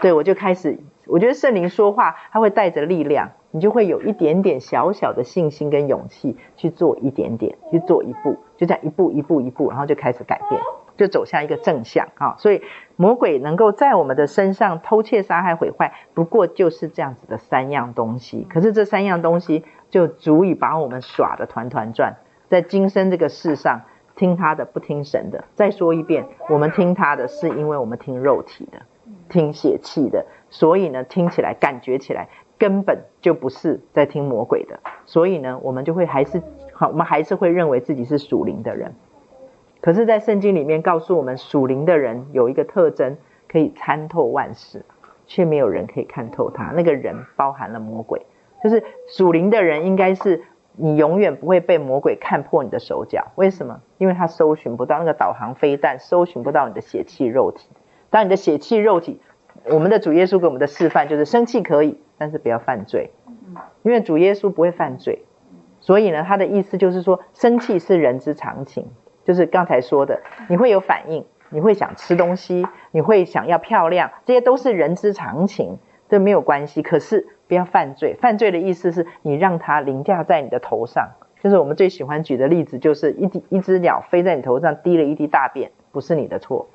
对，我就开始，我觉得圣灵说话，他会带着力量，你就会有一点点小小的信心跟勇气去做一点点，去做一步，就这样一步一步一步，然后就开始改变，就走向一个正向啊。所以魔鬼能够在我们的身上偷窃、杀害、毁坏，不过就是这样子的三样东西。可是这三样东西就足以把我们耍得团团转，在今生这个世上。听他的，不听神的。再说一遍，我们听他的是因为我们听肉体的，听血气的，所以呢，听起来、感觉起来根本就不是在听魔鬼的。所以呢，我们就会还是好，我们还是会认为自己是属灵的人。可是，在圣经里面告诉我们，属灵的人有一个特征，可以参透万事，却没有人可以看透他。那个人包含了魔鬼，就是属灵的人应该是。你永远不会被魔鬼看破你的手脚，为什么？因为他搜寻不到那个导航飞弹，搜寻不到你的血气肉体。当你的血气肉体，我们的主耶稣给我们的示范就是生气可以，但是不要犯罪，因为主耶稣不会犯罪。所以呢，他的意思就是说，生气是人之常情，就是刚才说的，你会有反应，你会想吃东西，你会想要漂亮，这些都是人之常情。这没有关系。可是不要犯罪，犯罪的意思是你让它凌驾在你的头上。就是我们最喜欢举的例子，就是一滴一只鸟飞在你头上滴了一滴大便，不是你的错。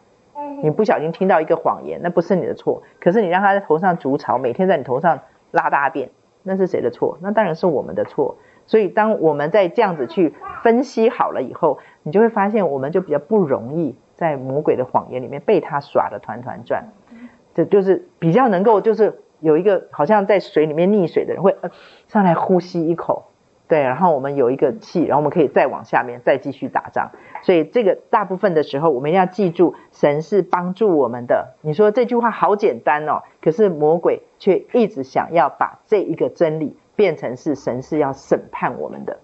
你不小心听到一个谎言，那不是你的错。可是你让它在头上筑巢，每天在你头上拉大便，那是谁的错？那当然是我们的错。所以当我们在这样子去分析好了以后，你就会发现，我们就比较不容易在魔鬼的谎言里面被他耍得团团转。这就是比较能够，就是有一个好像在水里面溺水的人会上来呼吸一口。对，然后我们有一个气，然后我们可以再往下面再继续打仗。所以这个大部分的时候，我们一定要记住，神是帮助我们的。你说这句话好简单哦，可是魔鬼却一直想要把这一个真理变成是神是要审判我们的。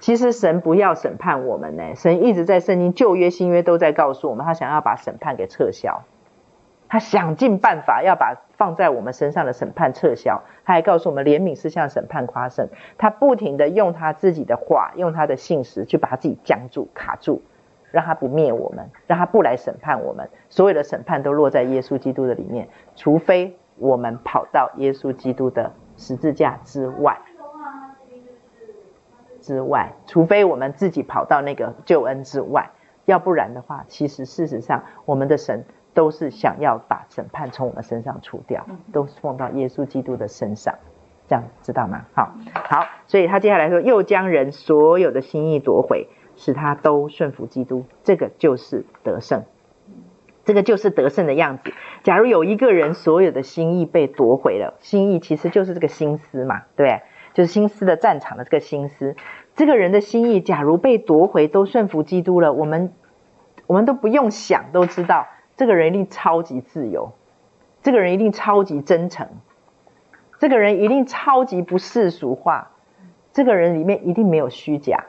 其实神不要审判我们呢，神一直在圣经旧约新约都在告诉我们，他想要把审判给撤销。他想尽办法要把放在我们身上的审判撤销，他还告诉我们怜悯是向审判夸胜。他不停地用他自己的话，用他的信实去把自己僵住、卡住，让他不灭我们，让他不来审判我们。所有的审判都落在耶稣基督的里面，除非我们跑到耶稣基督的十字架之外，之外，除非我们自己跑到那个救恩之外，要不然的话，其实事实上我们的神。都是想要把审判从我们身上除掉，都是放到耶稣基督的身上，这样知道吗？好，好，所以他接下来说，又将人所有的心意夺回，使他都顺服基督，这个就是得胜，这个就是得胜的样子。假如有一个人所有的心意被夺回了，心意其实就是这个心思嘛，对不对？就是心思的战场的这个心思，这个人的心意假如被夺回，都顺服基督了，我们我们都不用想都知道。这个人一定超级自由，这个人一定超级真诚，这个人一定超级不世俗化，这个人里面一定没有虚假，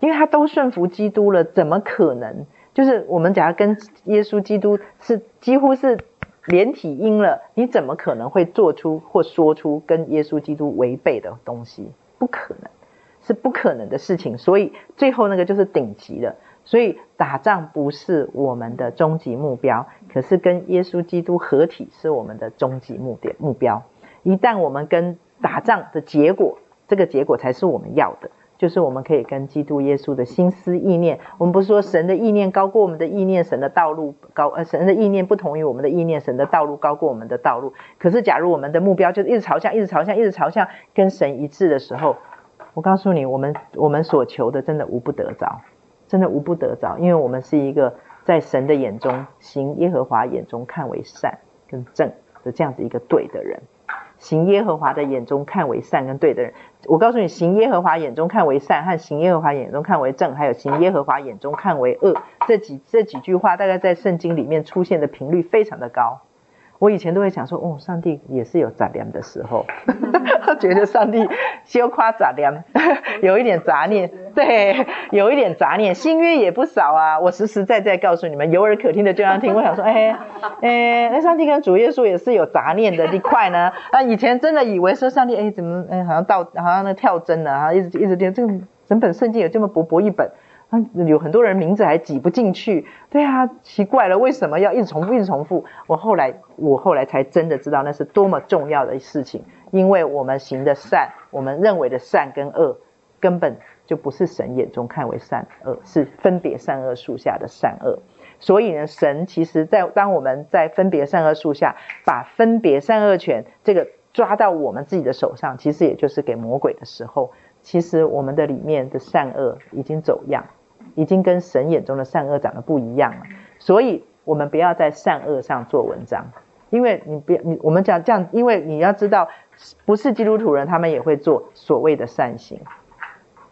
因为他都顺服基督了，怎么可能？就是我们假如跟耶稣基督是几乎是连体婴了，你怎么可能会做出或说出跟耶稣基督违背的东西？不可能，是不可能的事情。所以最后那个就是顶级的。所以打仗不是我们的终极目标，可是跟耶稣基督合体是我们的终极目的目标。一旦我们跟打仗的结果，这个结果才是我们要的，就是我们可以跟基督耶稣的心思意念。我们不是说神的意念高过我们的意念，神的道路高，呃，神的意念不同于我们的意念，神的道路高过我们的道路。可是假如我们的目标就是一直朝向，一直朝向，一直朝向跟神一致的时候，我告诉你，我们我们所求的真的无不得着。真的无不得着，因为我们是一个在神的眼中行耶和华眼中看为善跟正的这样子一个对的人，行耶和华的眼中看为善跟对的人。我告诉你，行耶和华眼中看为善和行耶和华眼中看为正，还有行耶和华眼中看为恶，这几这几句话大概在圣经里面出现的频率非常的高。我以前都会想说，哦，上帝也是有杂念的时候，觉得上帝羞夸杂念，有一点杂念，对，有一点杂念，新约也不少啊。我实实在在告诉你们，有耳可听的就要听。我想说，哎，哎，那上帝跟主耶稣也是有杂念的一块呢。啊，以前真的以为说上帝，哎，怎么，哎，好像到，好像那跳针了，哈，一直一直听这个整本圣经有这么薄薄一本。啊，有很多人名字还挤不进去，对啊，奇怪了，为什么要一直重复，一直重复？我后来，我后来才真的知道那是多么重要的事情，因为我们行的善，我们认为的善跟恶，根本就不是神眼中看为善恶，是分别善恶树下的善恶。所以呢，神其实在当我们在分别善恶树下，把分别善恶权这个抓到我们自己的手上，其实也就是给魔鬼的时候。其实我们的里面的善恶已经走样，已经跟神眼中的善恶长得不一样了。所以，我们不要在善恶上做文章，因为你不要你我们讲这样，因为你要知道，不是基督徒人，他们也会做所谓的善行，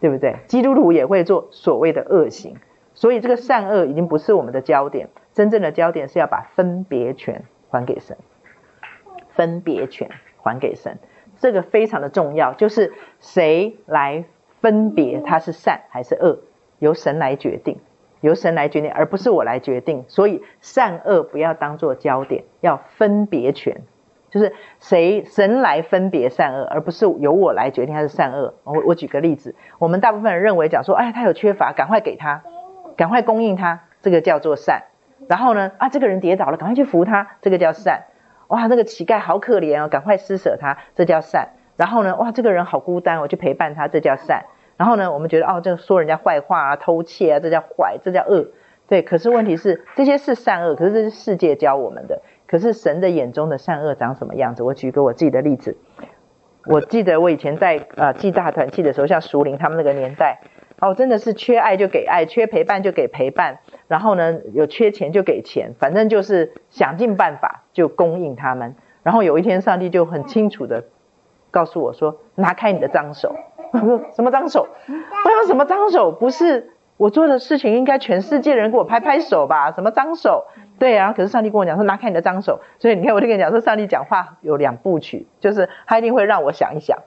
对不对？基督徒也会做所谓的恶行，所以这个善恶已经不是我们的焦点，真正的焦点是要把分别权还给神，分别权还给神。这个非常的重要，就是谁来分别他是善还是恶，由神来决定，由神来决定，而不是我来决定。所以善恶不要当做焦点，要分别权，就是谁神来分别善恶，而不是由我来决定他是善恶。我我举个例子，我们大部分人认为讲说，哎，他有缺乏，赶快给他，赶快供应他，这个叫做善。然后呢，啊，这个人跌倒了，赶快去扶他，这个叫善。哇，那个乞丐好可怜哦，赶快施舍他，这叫善。然后呢，哇，这个人好孤单，我去陪伴他，这叫善。然后呢，我们觉得哦，这个说人家坏话啊，偷窃啊，这叫坏，这叫恶。对，可是问题是这些是善恶，可是这是世界教我们的。可是神的眼中的善恶长什么样子？我举个我自己的例子，我记得我以前在呃记大团契的时候，像淑玲他们那个年代，哦，真的是缺爱就给爱，缺陪伴就给陪伴，然后呢，有缺钱就给钱，反正就是想尽办法就供应他们。然后有一天，上帝就很清楚的告诉我说：“拿开你的脏手。”：“什么脏手？我有什么脏手？不是。”我做的事情应该全世界人给我拍拍手吧？什么脏手？对啊，可是上帝跟我讲说，拿开你的脏手。所以你看，我就跟你讲说，上帝讲话有两部曲，就是他一定会让我想一想，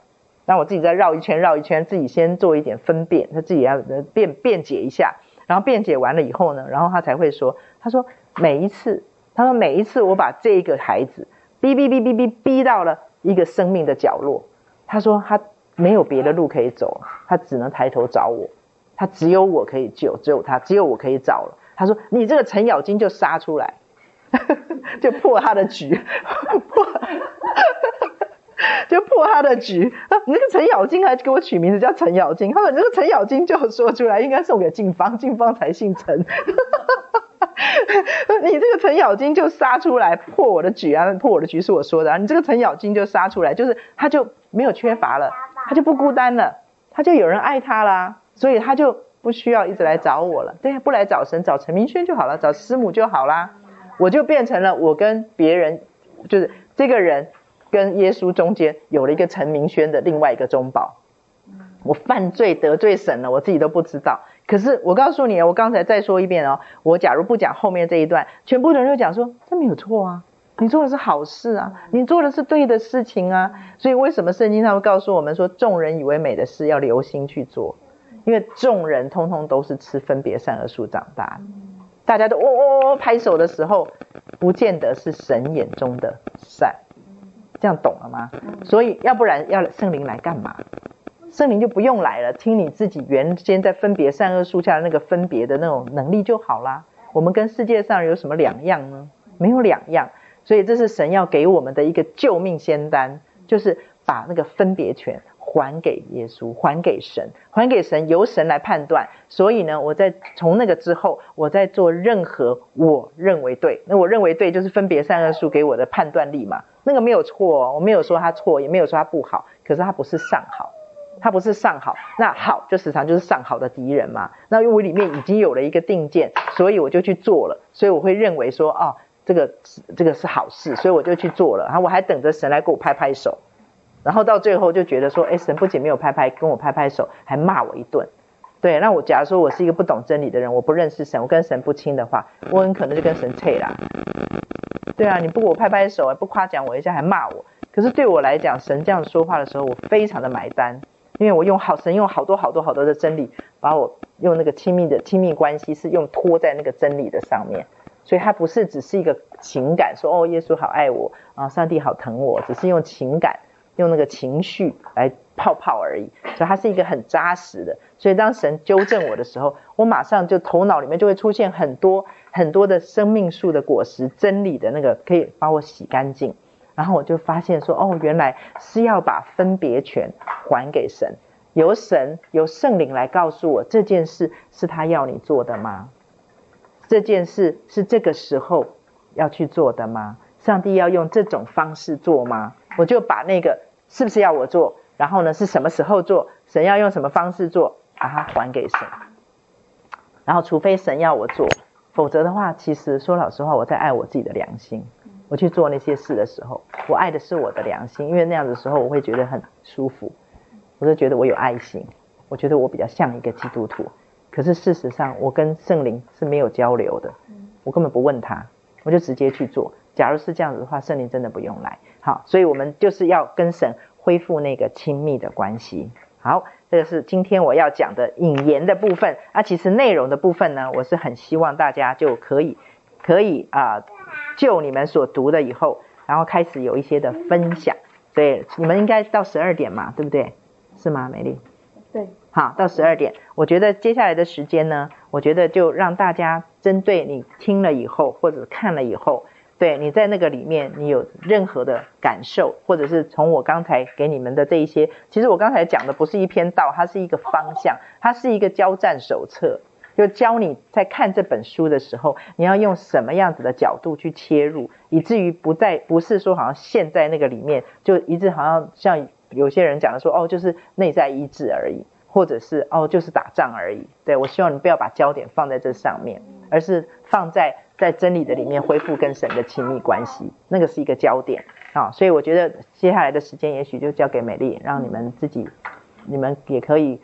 让我自己再绕一圈绕一圈，自己先做一点分辨，他自己要辩辩解一下，然后辩解完了以后呢，然后他才会说，他说每一次，他说每一次我把这一个孩子逼逼逼逼逼逼到了一个生命的角落，他说他没有别的路可以走，他只能抬头找我。他只有我可以救，只有他，只有我可以找了。他说：“你这个程咬金就杀出来，就破他的局，破，就破他的局。你那个程咬金还给我取名字叫程咬金。他说：‘你这个程咬金就说出来，应该送给静芳，静芳才姓程。’你这个程咬金就杀出来破我的局啊！破我的局是我说的啊！你这个程咬金就杀出来，就是他就没有缺乏了，他就不孤单了，他就有人爱他啦。”所以他就不需要一直来找我了，对呀，不来找神，找陈明轩就好了，找师母就好啦。我就变成了我跟别人，就是这个人跟耶稣中间有了一个陈明轩的另外一个中保。我犯罪得罪神了，我自己都不知道。可是我告诉你，我刚才再说一遍哦，我假如不讲后面这一段，全部的人就讲说这没有错啊，你做的是好事啊，你做的是对的事情啊。所以为什么圣经上会告诉我们说，众人以为美的事要留心去做？因为众人通通都是吃分别善恶树长大的，大家都哦哦哦拍手的时候，不见得是神眼中的善，这样懂了吗？所以要不然要圣灵来干嘛？圣灵就不用来了，听你自己原先在分别善恶树下的那个分别的那种能力就好啦。我们跟世界上有什么两样呢？没有两样。所以这是神要给我们的一个救命仙丹，就是把那个分别权。还给耶稣，还给神，还给神，由神来判断。所以呢，我在从那个之后，我在做任何我认为对，那我认为对就是分别善恶树给我的判断力嘛。那个没有错，我没有说他错，也没有说他不好，可是他不是上好，他不是上好。那好就时常就是上好的敌人嘛。那因为我里面已经有了一个定见，所以我就去做了，所以我会认为说，哦，这个这个是好事，所以我就去做了。然后我还等着神来给我拍拍手。然后到最后就觉得说，哎，神不仅没有拍拍跟我拍拍手，还骂我一顿。对，那我假如说我是一个不懂真理的人，我不认识神，我跟神不亲的话，我很可能就跟神退啦。对啊，你不给我拍拍手，不夸奖我一下，还骂我。可是对我来讲，神这样说话的时候，我非常的买单，因为我用好神用好多好多好多的真理，把我用那个亲密的亲密关系是用托在那个真理的上面，所以它不是只是一个情感，说哦，耶稣好爱我啊，上帝好疼我，只是用情感。用那个情绪来泡泡而已，所以它是一个很扎实的。所以当神纠正我的时候，我马上就头脑里面就会出现很多很多的生命树的果实，真理的那个可以把我洗干净。然后我就发现说，哦，原来是要把分别权还给神，由神由圣灵来告诉我这件事是他要你做的吗？这件事是这个时候要去做的吗？上帝要用这种方式做吗？我就把那个。是不是要我做？然后呢，是什么时候做？神要用什么方式做？把它还给神。然后，除非神要我做，否则的话，其实说老实话，我在爱我自己的良心。我去做那些事的时候，我爱的是我的良心，因为那样的时候我会觉得很舒服。我就觉得我有爱心，我觉得我比较像一个基督徒。可是事实上，我跟圣灵是没有交流的，我根本不问他，我就直接去做。假如是这样子的话，圣灵真的不用来。好，所以我们就是要跟神恢复那个亲密的关系。好，这个是今天我要讲的引言的部分。那、啊、其实内容的部分呢，我是很希望大家就可以可以啊、呃，就你们所读的以后，然后开始有一些的分享。所以你们应该到十二点嘛，对不对？是吗，美丽？对。好，到十二点。我觉得接下来的时间呢，我觉得就让大家针对你听了以后或者看了以后。对，你在那个里面，你有任何的感受，或者是从我刚才给你们的这一些，其实我刚才讲的不是一篇道，它是一个方向，它是一个交战手册，就教你在看这本书的时候，你要用什么样子的角度去切入，以至于不再不是说好像陷在那个里面，就一直好像像有些人讲的说，哦，就是内在医治而已，或者是哦，就是打仗而已。对，我希望你不要把焦点放在这上面，而是放在。在真理的里面恢复跟神的亲密关系，那个是一个焦点啊，所以我觉得接下来的时间也许就交给美丽，让你们自己，你们也可以，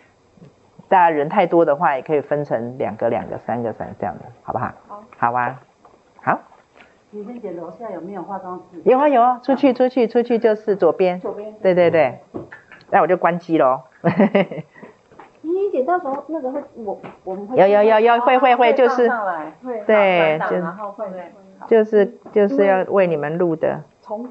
大家人太多的话，也可以分成两个、两个、三个、三这样的，好不好？好，好啊，好。李萱姐楼下有没有化妆室？有啊有啊，出去出去出去就是左边。左边。对对对，那我就关机喽。李姐到时候那个会我我们会有要要要会会会就是对就然后会就是就是要为你们录的。重复。